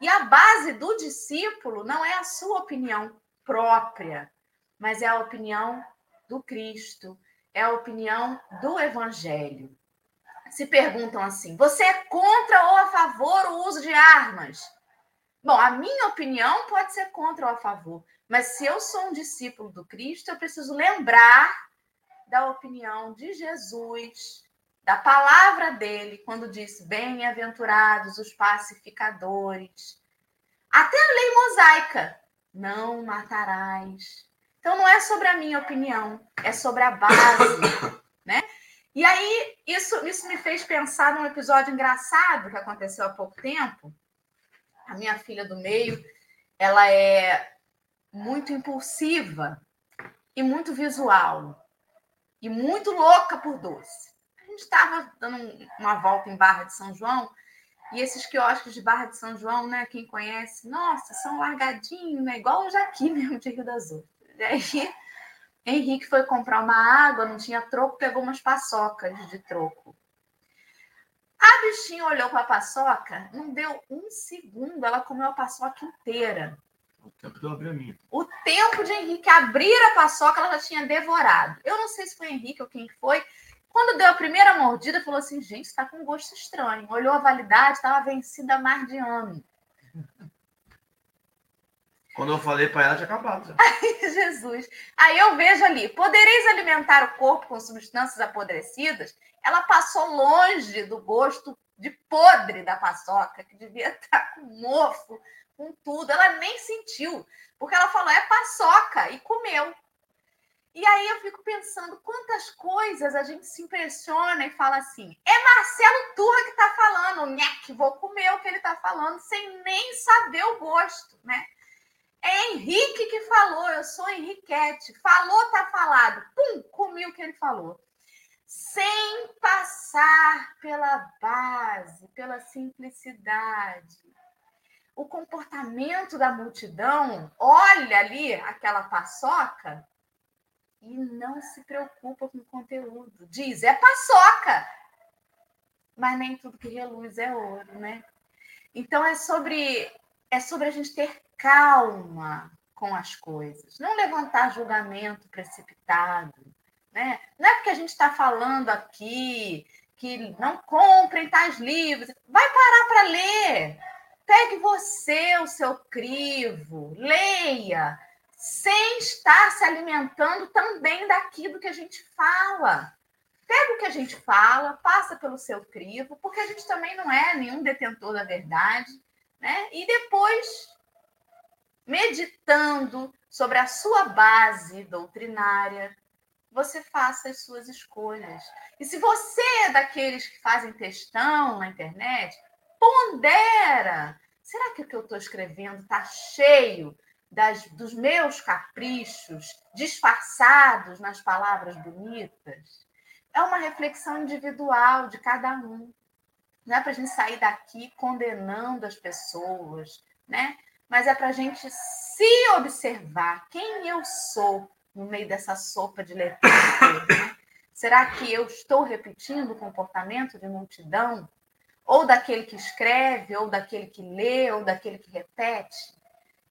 E a base do discípulo não é a sua opinião própria, mas é a opinião do Cristo, é a opinião do Evangelho. Se perguntam assim: você é contra ou a favor o uso de armas? Bom, a minha opinião pode ser contra ou a favor, mas se eu sou um discípulo do Cristo, eu preciso lembrar da opinião de Jesus, da palavra dele, quando disse: Bem-aventurados os pacificadores. Até a lei mosaica: não matarás. Então não é sobre a minha opinião, é sobre a base, (coughs) né? E aí isso, isso me fez pensar num episódio engraçado que aconteceu há pouco tempo. A minha filha do meio, ela é muito impulsiva e muito visual e muito louca por doce. A gente estava dando uma volta em Barra de São João e esses quiosques de Barra de São João, né? Quem conhece, nossa, são largadinhos, né? Igual o Jaqui (laughs) mesmo de Rio das Ostras. E aí, Henrique foi comprar uma água, não tinha troco, pegou umas paçocas de troco. A bichinha olhou para a paçoca, não deu um segundo, ela comeu a paçoca inteira. O tempo de eu abrir a minha. O tempo de Henrique abrir a paçoca, ela já tinha devorado. Eu não sei se foi Henrique ou quem foi. Quando deu a primeira mordida, falou assim: gente, está com um gosto estranho. Olhou a validade, estava vencida há mais de ano. Quando eu falei para ela, tinha acabado. Ai, (laughs) Jesus. Aí eu vejo ali: podereis alimentar o corpo com substâncias apodrecidas? Ela passou longe do gosto de podre da paçoca, que devia estar (laughs) com mofo com tudo. Ela nem sentiu, porque ela falou, é paçoca, e comeu. E aí eu fico pensando quantas coisas a gente se impressiona e fala assim: é Marcelo Turra que está falando, nhec, vou comer o que ele está falando, sem nem saber o gosto, né? É Henrique que falou, eu sou Henriquete. Falou, tá falado. Pum, comi o que ele falou. Sem passar pela base, pela simplicidade, o comportamento da multidão olha ali aquela paçoca e não se preocupa com o conteúdo. Diz, é paçoca! Mas nem tudo que reluz é ouro, né? Então é sobre é sobre a gente ter calma com as coisas, não levantar julgamento precipitado, né? Não é porque a gente está falando aqui que não comprem tais livros, vai parar para ler Pegue você o seu crivo, leia, sem estar se alimentando também daquilo que a gente fala. pega o que a gente fala, passa pelo seu crivo, porque a gente também não é nenhum detentor da verdade, né? E depois, meditando sobre a sua base doutrinária, você faça as suas escolhas. E se você é daqueles que fazem textão na internet, pondera. Será que o que eu estou escrevendo está cheio das, dos meus caprichos, disfarçados nas palavras bonitas? É uma reflexão individual de cada um. Não é para a gente sair daqui condenando as pessoas, né? Mas é para a gente se observar quem eu sou no meio dessa sopa de letras. Né? Será que eu estou repetindo o comportamento de multidão? Ou daquele que escreve, ou daquele que lê, ou daquele que repete?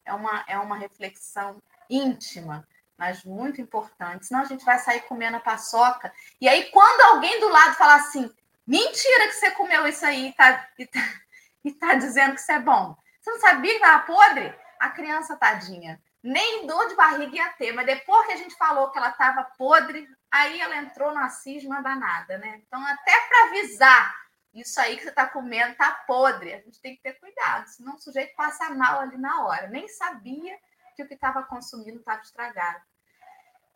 É uma, é uma reflexão íntima, mas muito importante. Senão a gente vai sair comendo a paçoca. E aí, quando alguém do lado falar assim, mentira que você comeu isso aí e tá, e tá, (laughs) e tá dizendo que isso é bom. Você não sabia que estava podre? A criança, tadinha, nem dor de barriga ia ter, mas depois que a gente falou que ela estava podre, aí ela entrou na cisma danada, né? Então, até para avisar, isso aí que você está comendo está podre, a gente tem que ter cuidado, senão o sujeito passa mal ali na hora. Nem sabia que o que estava consumindo estava estragado.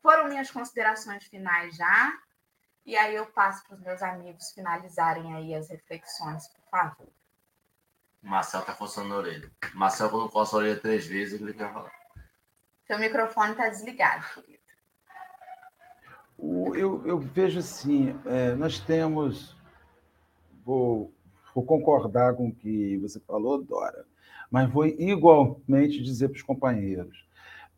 Foram minhas considerações finais já, e aí eu passo para os meus amigos finalizarem aí as reflexões, por favor. Marcel está coçando a orelha. Marcel, quando coça a orelha três vezes, ele quer falar. Seu microfone está desligado, querido. Eu, eu vejo assim, é, nós temos. Vou, vou concordar com o que você falou, Dora, mas vou igualmente dizer para os companheiros,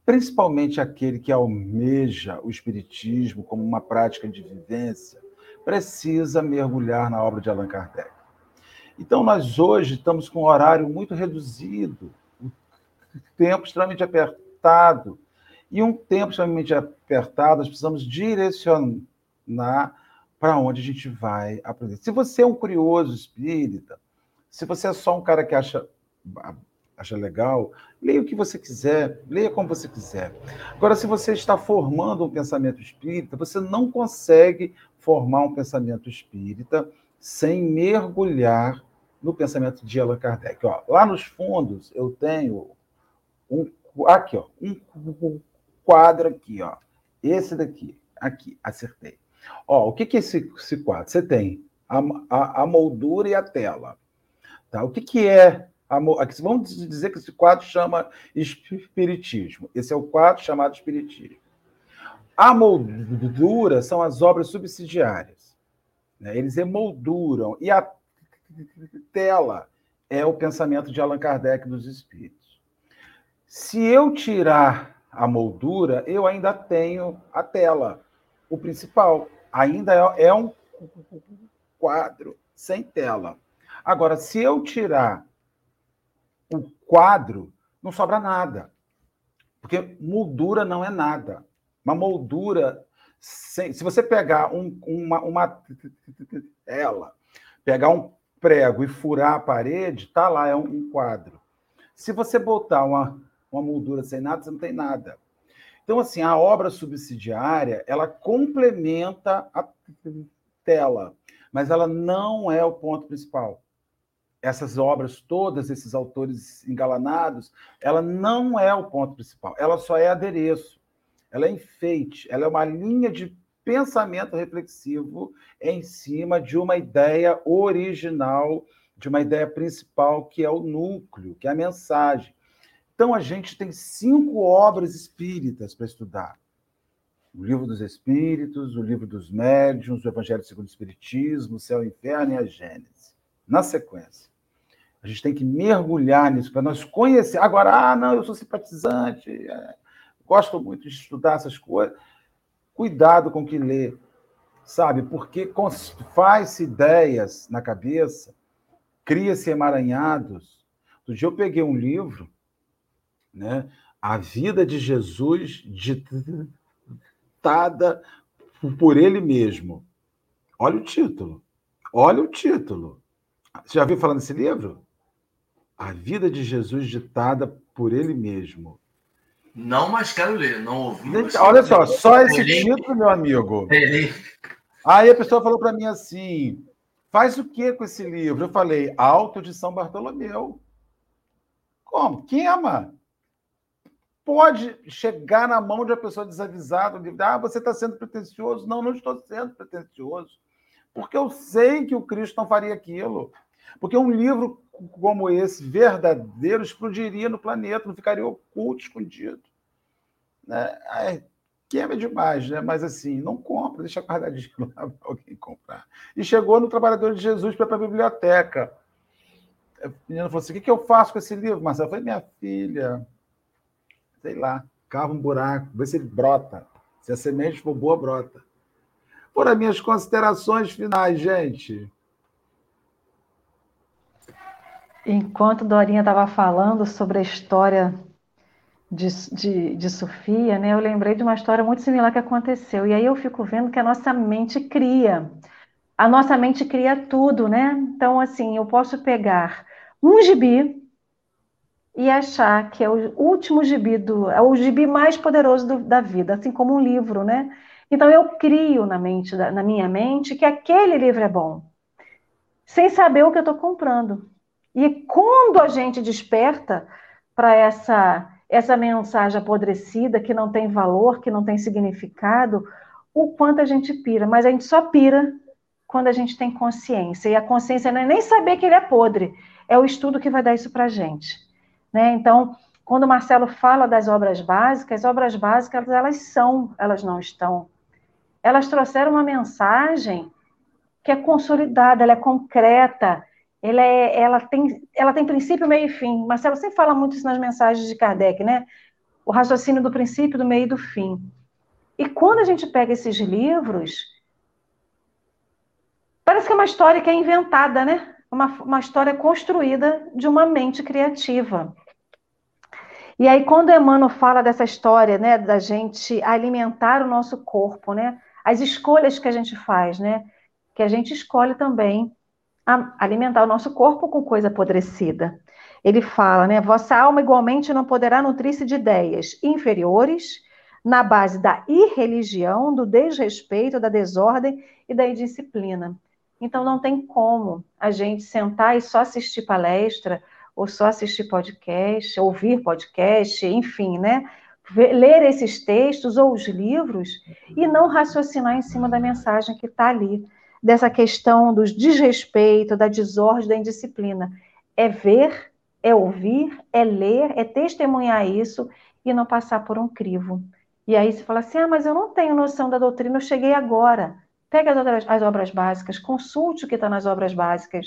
principalmente aquele que almeja o Espiritismo como uma prática de vivência, precisa mergulhar na obra de Allan Kardec. Então, nós hoje estamos com um horário muito reduzido, tempo extremamente apertado. E um tempo extremamente apertado, nós precisamos direcionar para onde a gente vai aprender. Se você é um curioso espírita, se você é só um cara que acha, acha legal, leia o que você quiser, leia como você quiser. Agora, se você está formando um pensamento espírita, você não consegue formar um pensamento espírita sem mergulhar no pensamento de Allan Kardec. Ó, lá nos fundos eu tenho um Aqui, ó. Um quadro aqui, ó. Esse daqui. Aqui, acertei. Ó, o que, que é esse, esse quadro? Você tem a, a, a, moldura e a tela. Tá? O que, que é a, Vamos dizer que esse quadro chama Espiritismo. Esse é o quadro chamado Espiritismo. A moldura são as obras subsidiárias. Né? Eles emolduram. E a tela é o pensamento de Allan Kardec dos Espíritos. Se eu tirar a moldura, eu ainda tenho a tela, o principal. Ainda é, é um quadro sem tela. Agora, se eu tirar o quadro, não sobra nada. Porque moldura não é nada. Uma moldura, sem, se você pegar um, uma, uma tela, pegar um prego e furar a parede, tá lá, é um, quadro. Se você botar uma, uma moldura sem nada, você não tem nada. Então, assim, a obra subsidiária, ela complementa a tela, mas ela não é o ponto principal. Essas obras todas, esses autores engalanados, ela não é o ponto principal, ela só é adereço, ela é enfeite, ela é uma linha de pensamento reflexivo em cima de uma ideia original, de uma ideia principal, que é o núcleo, que é a mensagem. Então, a gente tem cinco obras espíritas para estudar: o Livro dos Espíritos, o Livro dos Médiuns, o Evangelho segundo o Espiritismo, o Céu e o Inferno e a Gênesis. Na sequência. A gente tem que mergulhar nisso para nós conhecer. Agora, ah, não, eu sou simpatizante, é, gosto muito de estudar essas coisas. Cuidado com o que lê, sabe? Porque faz-se ideias na cabeça, cria-se emaranhados. Outro dia eu peguei um livro né? A vida de Jesus ditada por ele mesmo. Olha o título. Olha o título. Você já viu falando desse livro? A vida de Jesus ditada por ele mesmo. Não, mas quero ler. Não ouvi. Olha só, só esse título, meu amigo. Aí a pessoa falou para mim assim: faz o que com esse livro? Eu falei: Alto de São Bartolomeu. Como? Quem ama? Pode chegar na mão de uma pessoa desavisada, ah, você está sendo pretencioso. Não, não estou sendo pretencioso. Porque eu sei que o Cristo não faria aquilo. Porque um livro como esse, verdadeiro, explodiria no planeta, não ficaria oculto, escondido. Né? Ai, queima demais, né? Mas assim, não compra, deixa guardadinho lá para alguém comprar. E chegou no Trabalhador de Jesus para a biblioteca. A menina falou assim: o que, que eu faço com esse livro, Marcelo? Eu minha filha, sei lá, cava um buraco, vê se ele brota. Se a semente for boa, brota. Por as minhas considerações finais, gente. Enquanto Dorinha estava falando sobre a história de, de, de, Sofia, né, eu lembrei de uma história muito similar que aconteceu. E aí eu fico vendo que a nossa mente cria. A nossa mente cria tudo, né? Então, assim, eu posso pegar um gibi e achar que é o último gibi, do, é o gibi mais poderoso do, da vida, assim como um livro, né? Então eu crio na mente, na minha mente, que aquele livro é bom, sem saber o que eu estou comprando. E quando a gente desperta para essa essa mensagem apodrecida que não tem valor, que não tem significado, o quanto a gente pira, mas a gente só pira quando a gente tem consciência. E a consciência não é nem saber que ele é podre, é o estudo que vai dar isso para gente. Né? Então, quando o Marcelo fala das obras básicas, as obras básicas elas são, elas não estão. Elas trouxeram uma mensagem que é consolidada, ela é concreta, ela, é, ela, tem, ela tem princípio, meio e fim. Marcelo sempre fala muito isso nas mensagens de Kardec, né? O raciocínio do princípio, do meio e do fim. E quando a gente pega esses livros, parece que é uma história que é inventada, né? Uma, uma história construída de uma mente criativa. E aí, quando Emmanuel fala dessa história, né, da gente alimentar o nosso corpo, né, as escolhas que a gente faz, né, que a gente escolhe também alimentar o nosso corpo com coisa apodrecida. Ele fala, né? Vossa alma igualmente não poderá nutrir-se de ideias inferiores, na base da irreligião, do desrespeito, da desordem e da indisciplina. Então não tem como a gente sentar e só assistir palestra, ou só assistir podcast, ouvir podcast, enfim, né? Ler esses textos ou os livros e não raciocinar em cima da mensagem que está ali dessa questão dos desrespeito, da desordem, da indisciplina. É ver, é ouvir, é ler, é testemunhar isso e não passar por um crivo. E aí você fala assim: ah, mas eu não tenho noção da doutrina, eu cheguei agora. Pega as obras, as obras básicas, consulte o que está nas obras básicas,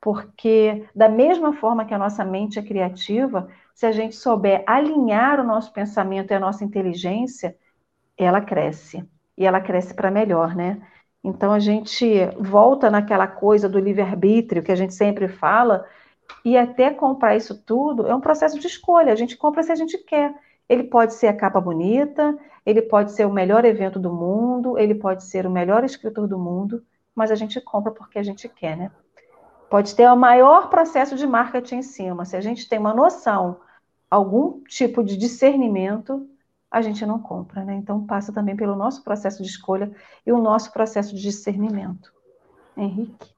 porque da mesma forma que a nossa mente é criativa, se a gente souber alinhar o nosso pensamento e a nossa inteligência, ela cresce. E ela cresce para melhor, né? Então a gente volta naquela coisa do livre-arbítrio que a gente sempre fala, e até comprar isso tudo é um processo de escolha. A gente compra se a gente quer. Ele pode ser a capa bonita, ele pode ser o melhor evento do mundo, ele pode ser o melhor escritor do mundo, mas a gente compra porque a gente quer, né? Pode ter o maior processo de marketing em cima. Se a gente tem uma noção, algum tipo de discernimento, a gente não compra, né? Então passa também pelo nosso processo de escolha e o nosso processo de discernimento. Henrique?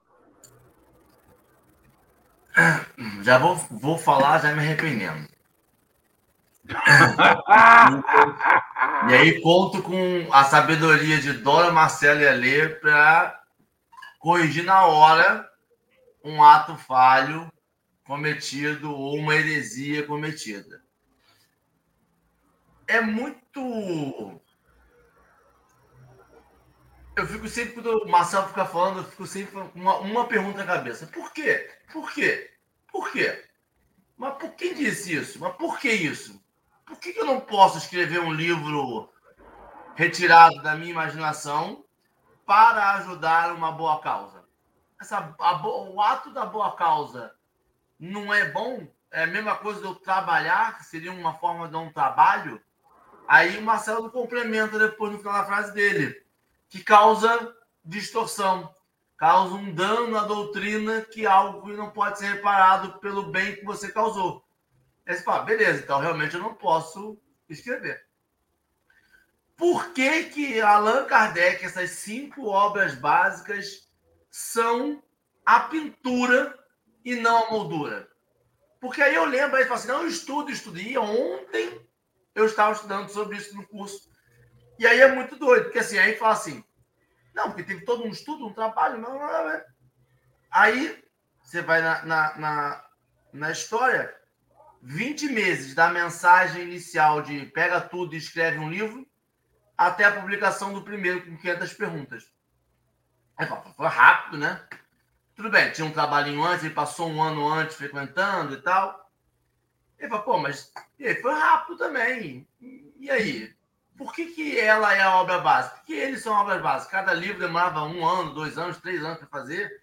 Já vou, vou falar, já me arrependendo. E aí conto com a sabedoria de Dora Marcela Alê para corrigir na hora um ato falho cometido ou uma heresia cometida é muito. Eu fico sempre, quando o Marcelo fica falando, eu fico sempre com uma, uma pergunta na cabeça. Por quê? Por quê? Por quê? Mas por que disse isso? Mas por que isso? Por que, eu não posso escrever um livro retirado da minha imaginação para ajudar uma boa causa? Essa, o ato da boa causa não é bom? É a mesma coisa de eu trabalhar, seria uma forma de um trabalho? Aí o Marcelo complementa depois no final da frase dele, que causa distorção, causa um dano à doutrina que é algo não pode ser reparado pelo bem que você causou. Aí você fala, beleza, então realmente eu não posso escrever. por que, que Allan Kardec, essas cinco obras básicas, são a pintura e não a moldura? Porque aí eu lembro, aí ele fala assim, não, eu estudo, estudei. Ontem eu estava estudando sobre isso no curso. E aí é muito doido, porque assim, aí fala assim, não, porque teve todo um estudo, um trabalho, não, não, não. Aí você vai na, na, na, na história, 20 meses da mensagem inicial de pega tudo e escreve um livro, até a publicação do primeiro com 500 perguntas. Aí foi rápido, né? Tudo bem, tinha um trabalhinho antes, ele passou um ano antes frequentando e tal. Ele falou, pô, mas foi rápido também. E aí? Por que, que ela é a obra básica? Por que eles são obras básicas? Cada livro demorava um ano, dois anos, três anos para fazer.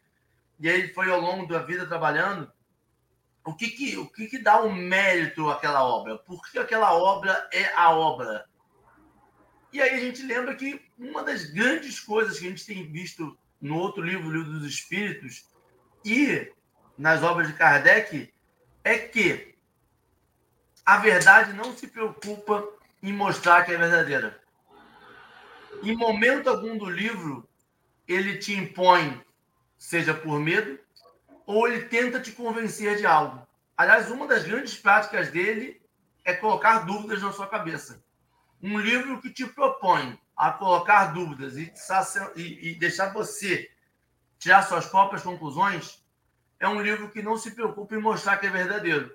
E aí ele foi ao longo da vida trabalhando. O que que, o que que dá um mérito àquela obra? Por que aquela obra é a obra? E aí a gente lembra que uma das grandes coisas que a gente tem visto no outro livro, o Livro dos Espíritos, e nas obras de Kardec, é que a verdade não se preocupa em mostrar que é verdadeira. Em momento algum do livro, ele te impõe, seja por medo, ou ele tenta te convencer de algo. Aliás, uma das grandes práticas dele é colocar dúvidas na sua cabeça um livro que te propõe a colocar dúvidas e, e, e deixar você tirar suas próprias conclusões, é um livro que não se preocupa em mostrar que é verdadeiro.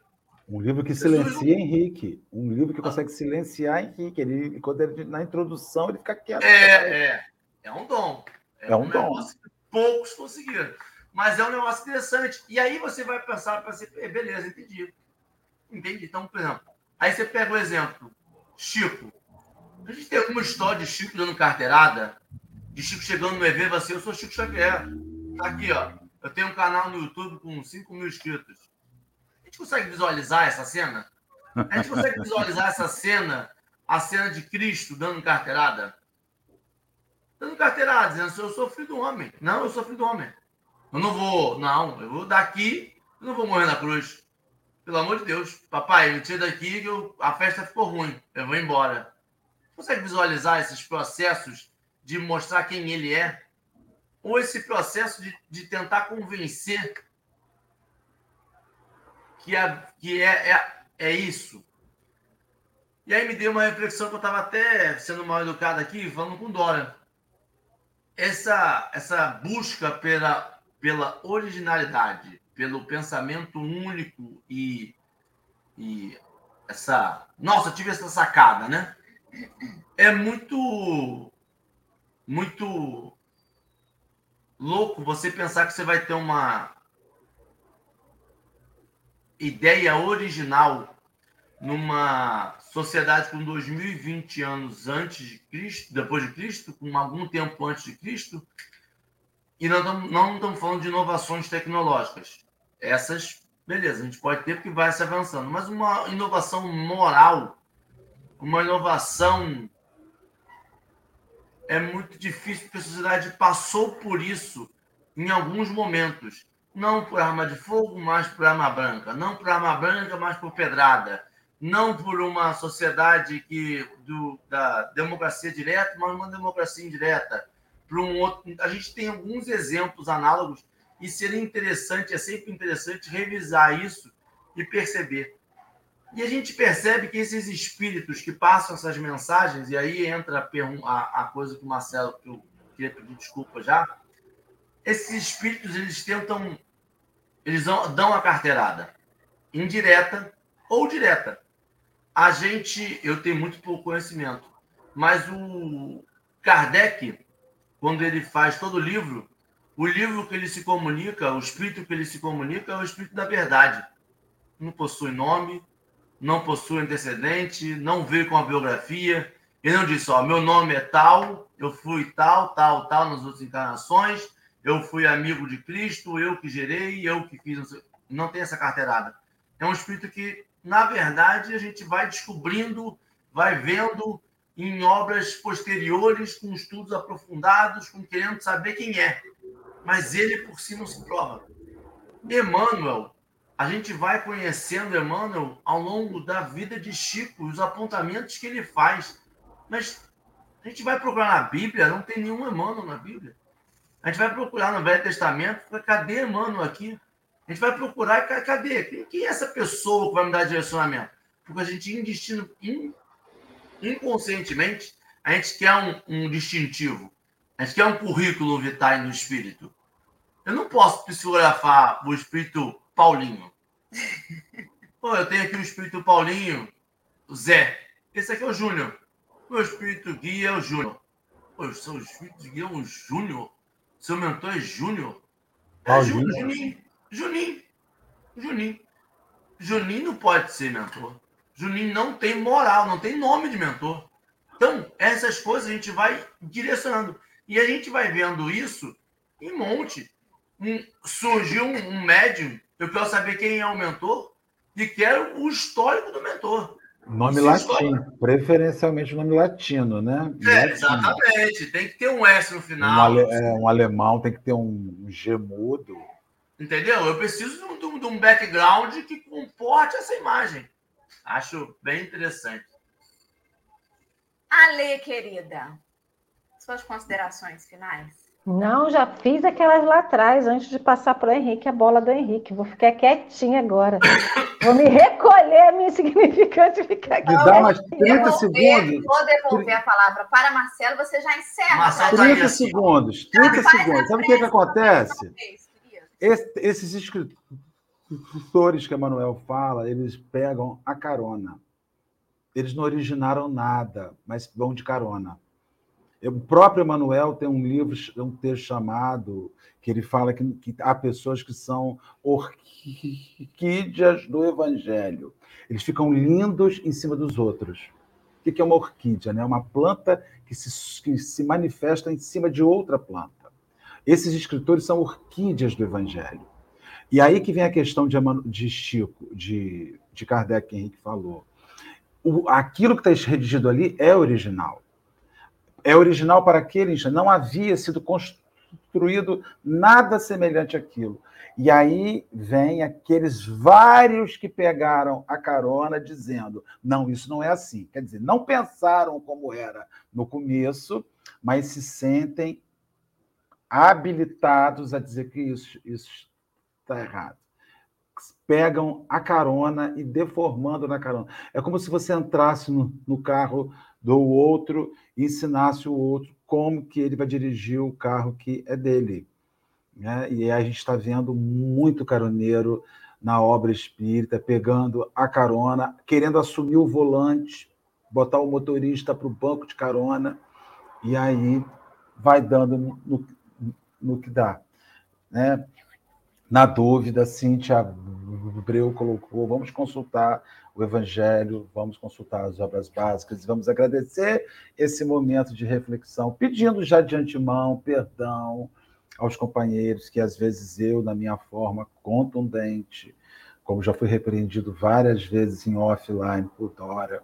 Um livro que silencia Henrique. Um livro que consegue silenciar Henrique. Ele, quando ele, na introdução, ele fica quieto. É, é. É um dom. É, é um, um dom. poucos conseguiram. Mas é um negócio interessante. E aí você vai pensar para ser, beleza, entendi. Entendi. Então, por exemplo, aí você pega o exemplo, Chico. A gente tem alguma história de Chico dando carteirada, de Chico chegando no evento assim, eu sou Chico Xavier. Tá aqui, ó. Eu tenho um canal no YouTube com 5 mil inscritos. A gente consegue visualizar essa cena? A gente consegue visualizar essa cena, a cena de Cristo dando carteirada? Dando carteirada, dizendo, eu sou filho do homem. Não, eu sou filho do homem. Eu não vou, não, eu vou daqui, eu não vou morrer na cruz. Pelo amor de Deus. Papai, me tira daqui que eu, a festa ficou ruim. Eu vou embora. Consegue visualizar esses processos de mostrar quem ele é? Ou esse processo de, de tentar convencer que, é, que é, é, é isso? E aí me deu uma reflexão que eu estava até sendo mal educado aqui, falando com Dora. Essa, essa busca pela, pela originalidade, pelo pensamento único e, e essa. Nossa, tive essa sacada, né? é muito muito louco você pensar que você vai ter uma ideia original numa sociedade com 2020 anos antes de Cristo, depois de Cristo, com algum tempo antes de Cristo, e estamos, não estamos falando de inovações tecnológicas. Essas, beleza, a gente pode ter porque vai se avançando, mas uma inovação moral uma inovação é muito difícil, porque a sociedade passou por isso em alguns momentos. Não por arma de fogo, mas por arma branca. Não por arma branca, mas por pedrada. Não por uma sociedade que do, da democracia direta, mas uma democracia indireta. Por um outro, a gente tem alguns exemplos análogos e seria interessante, é sempre interessante revisar isso e perceber. E a gente percebe que esses espíritos que passam essas mensagens, e aí entra a, a coisa que o Marcelo, que eu queria pedir desculpa já, esses espíritos, eles tentam, eles dão a carteirada, indireta ou direta. A gente, eu tenho muito pouco conhecimento, mas o Kardec, quando ele faz todo o livro, o livro que ele se comunica, o espírito que ele se comunica é o espírito da verdade. Não possui nome, não possui antecedente, não veio com a biografia. Ele não disse, ó, meu nome é tal, eu fui tal, tal, tal nas outras encarnações, eu fui amigo de Cristo, eu que gerei, eu que fiz. Não tem essa carteirada. É um espírito que, na verdade, a gente vai descobrindo, vai vendo em obras posteriores, com estudos aprofundados, com querendo saber quem é. Mas ele por si não se prova. Emmanuel a gente vai conhecendo Emmanuel ao longo da vida de Chico, os apontamentos que ele faz. Mas A gente vai procurar na Bíblia, não tem nenhum Emmanuel na Bíblia. A gente vai procurar no Velho Testamento, cadê Emmanuel aqui? A gente vai procurar, cadê? Quem é essa pessoa que vai me dar direcionamento? Porque a gente, inconscientemente, a gente quer um, um distintivo. A gente quer um currículo vitae no espírito. Eu não posso psicografar o espírito Paulinho. Pô, eu tenho aqui o espírito Paulinho, o Zé. Esse aqui é o Júnior. Meu espírito guia é o Júnior. Pô, o seu espírito guia é o Júnior? Seu mentor é Júnior? É Júnior, Juninho. Juninho. Juninho. Juninho não pode ser mentor. Juninho não tem moral, não tem nome de mentor. Então, essas coisas a gente vai direcionando. E a gente vai vendo isso em monte. Um, surgiu um, um médium, eu quero saber quem é o mentor e quero o histórico do mentor. Nome Se latino, histórico. preferencialmente nome latino, né? É, latino. exatamente. Tem que ter um S no final. Um, ale, é, um alemão tem que ter um G mudo. Entendeu? Eu preciso de um, de um background que comporte essa imagem. Acho bem interessante. Ale, querida, suas considerações finais? Não, já fiz aquelas lá atrás, antes de passar para o Henrique, a bola do Henrique. Vou ficar quietinha agora. Vou me recolher a minha insignificante ficar aqui. Me dá mais 30 devolver, segundos. Vou devolver a palavra para Marcelo, você já encerra. Marcelo, 30 segundos. 30 segundos. Sabe o que, que acontece? Esse, esses escritores que Emanuel fala, eles pegam a carona. Eles não originaram nada, mas vão de carona. O próprio Emanuel tem um livro, um texto chamado, que ele fala que, que há pessoas que são orquídeas do Evangelho. Eles ficam lindos em cima dos outros. O que é uma orquídea? É uma planta que se, que se manifesta em cima de outra planta. Esses escritores são orquídeas do Evangelho. E aí que vem a questão de, de Chico, de, de Kardec, que Henrique falou. O, aquilo que está redigido ali é original é original para aquele instante. Não havia sido construído nada semelhante àquilo. E aí vem aqueles vários que pegaram a carona dizendo: não, isso não é assim. Quer dizer, não pensaram como era no começo, mas se sentem habilitados a dizer que isso, isso está errado. Pegam a carona e deformando na carona. É como se você entrasse no, no carro do outro e ensinasse o outro como que ele vai dirigir o carro que é dele. Né? E a gente está vendo muito caroneiro na obra espírita, pegando a carona, querendo assumir o volante, botar o motorista para o banco de carona, e aí vai dando no, no, que dá. Né? Na dúvida, Cíntia Abreu colocou, vamos consultar o Evangelho, vamos consultar as obras básicas vamos agradecer esse momento de reflexão, pedindo já de antemão perdão aos companheiros que às vezes eu, na minha forma contundente, como já fui repreendido várias vezes em offline por Dora,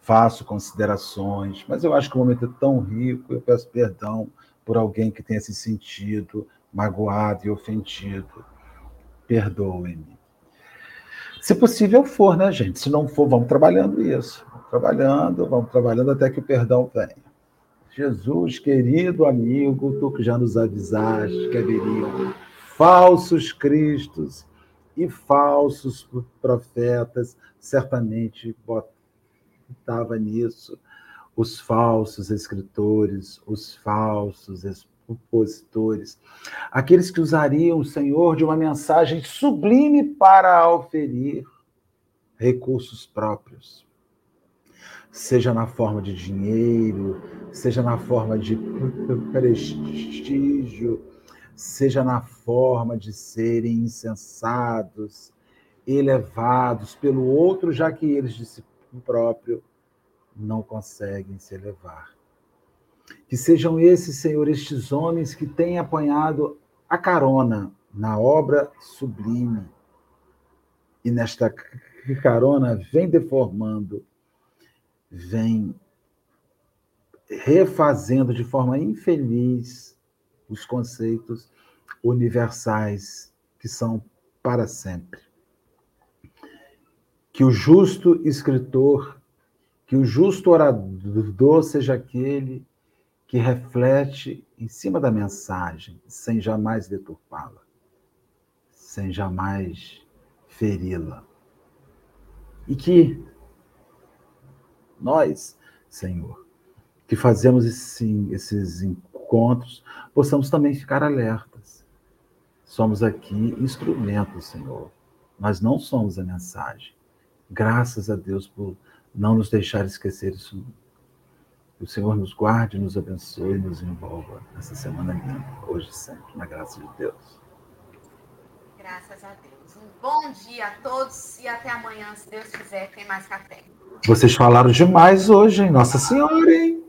faço considerações, mas eu acho que o momento é tão rico, eu peço perdão por alguém que tenha se sentido magoado e ofendido. Perdoe-me. Se possível for, né, gente? Se não for, vamos trabalhando isso. Vamos trabalhando, vamos trabalhando até que o perdão venha. Jesus, querido amigo, tu que já nos avisaste que haveriam falsos cristos e falsos profetas, certamente botava nisso os falsos escritores, os falsos opositores, aqueles que usariam o Senhor de uma mensagem sublime para auferir recursos próprios, seja na forma de dinheiro, seja na forma de (laughs) prestígio, seja na forma de serem insensados, elevados pelo outro, já que eles de si próprio não conseguem se elevar. Que sejam esses, Senhor, estes homens que têm apanhado a carona na obra sublime. E nesta carona vem deformando, vem refazendo de forma infeliz os conceitos universais que são para sempre. Que o justo escritor Que o justo orador seja aquele que reflete em cima da mensagem, sem jamais deturpá-la, sem jamais feri-la. E que nós, Senhor, que fazemos esse, esses encontros, possamos também ficar alertas. Somos aqui instrumentos, Senhor. Nós não somos a mensagem. Graças a Deus por não nos deixar esquecer isso. Que o Senhor nos guarde, nos abençoe e nos envolva nessa semana linda, hoje e sempre, na graça de Deus. Graças a Deus. Um bom dia a todos e até amanhã, se Deus quiser, tem mais café. Vocês falaram demais hoje, hein? Nossa Senhora, hein?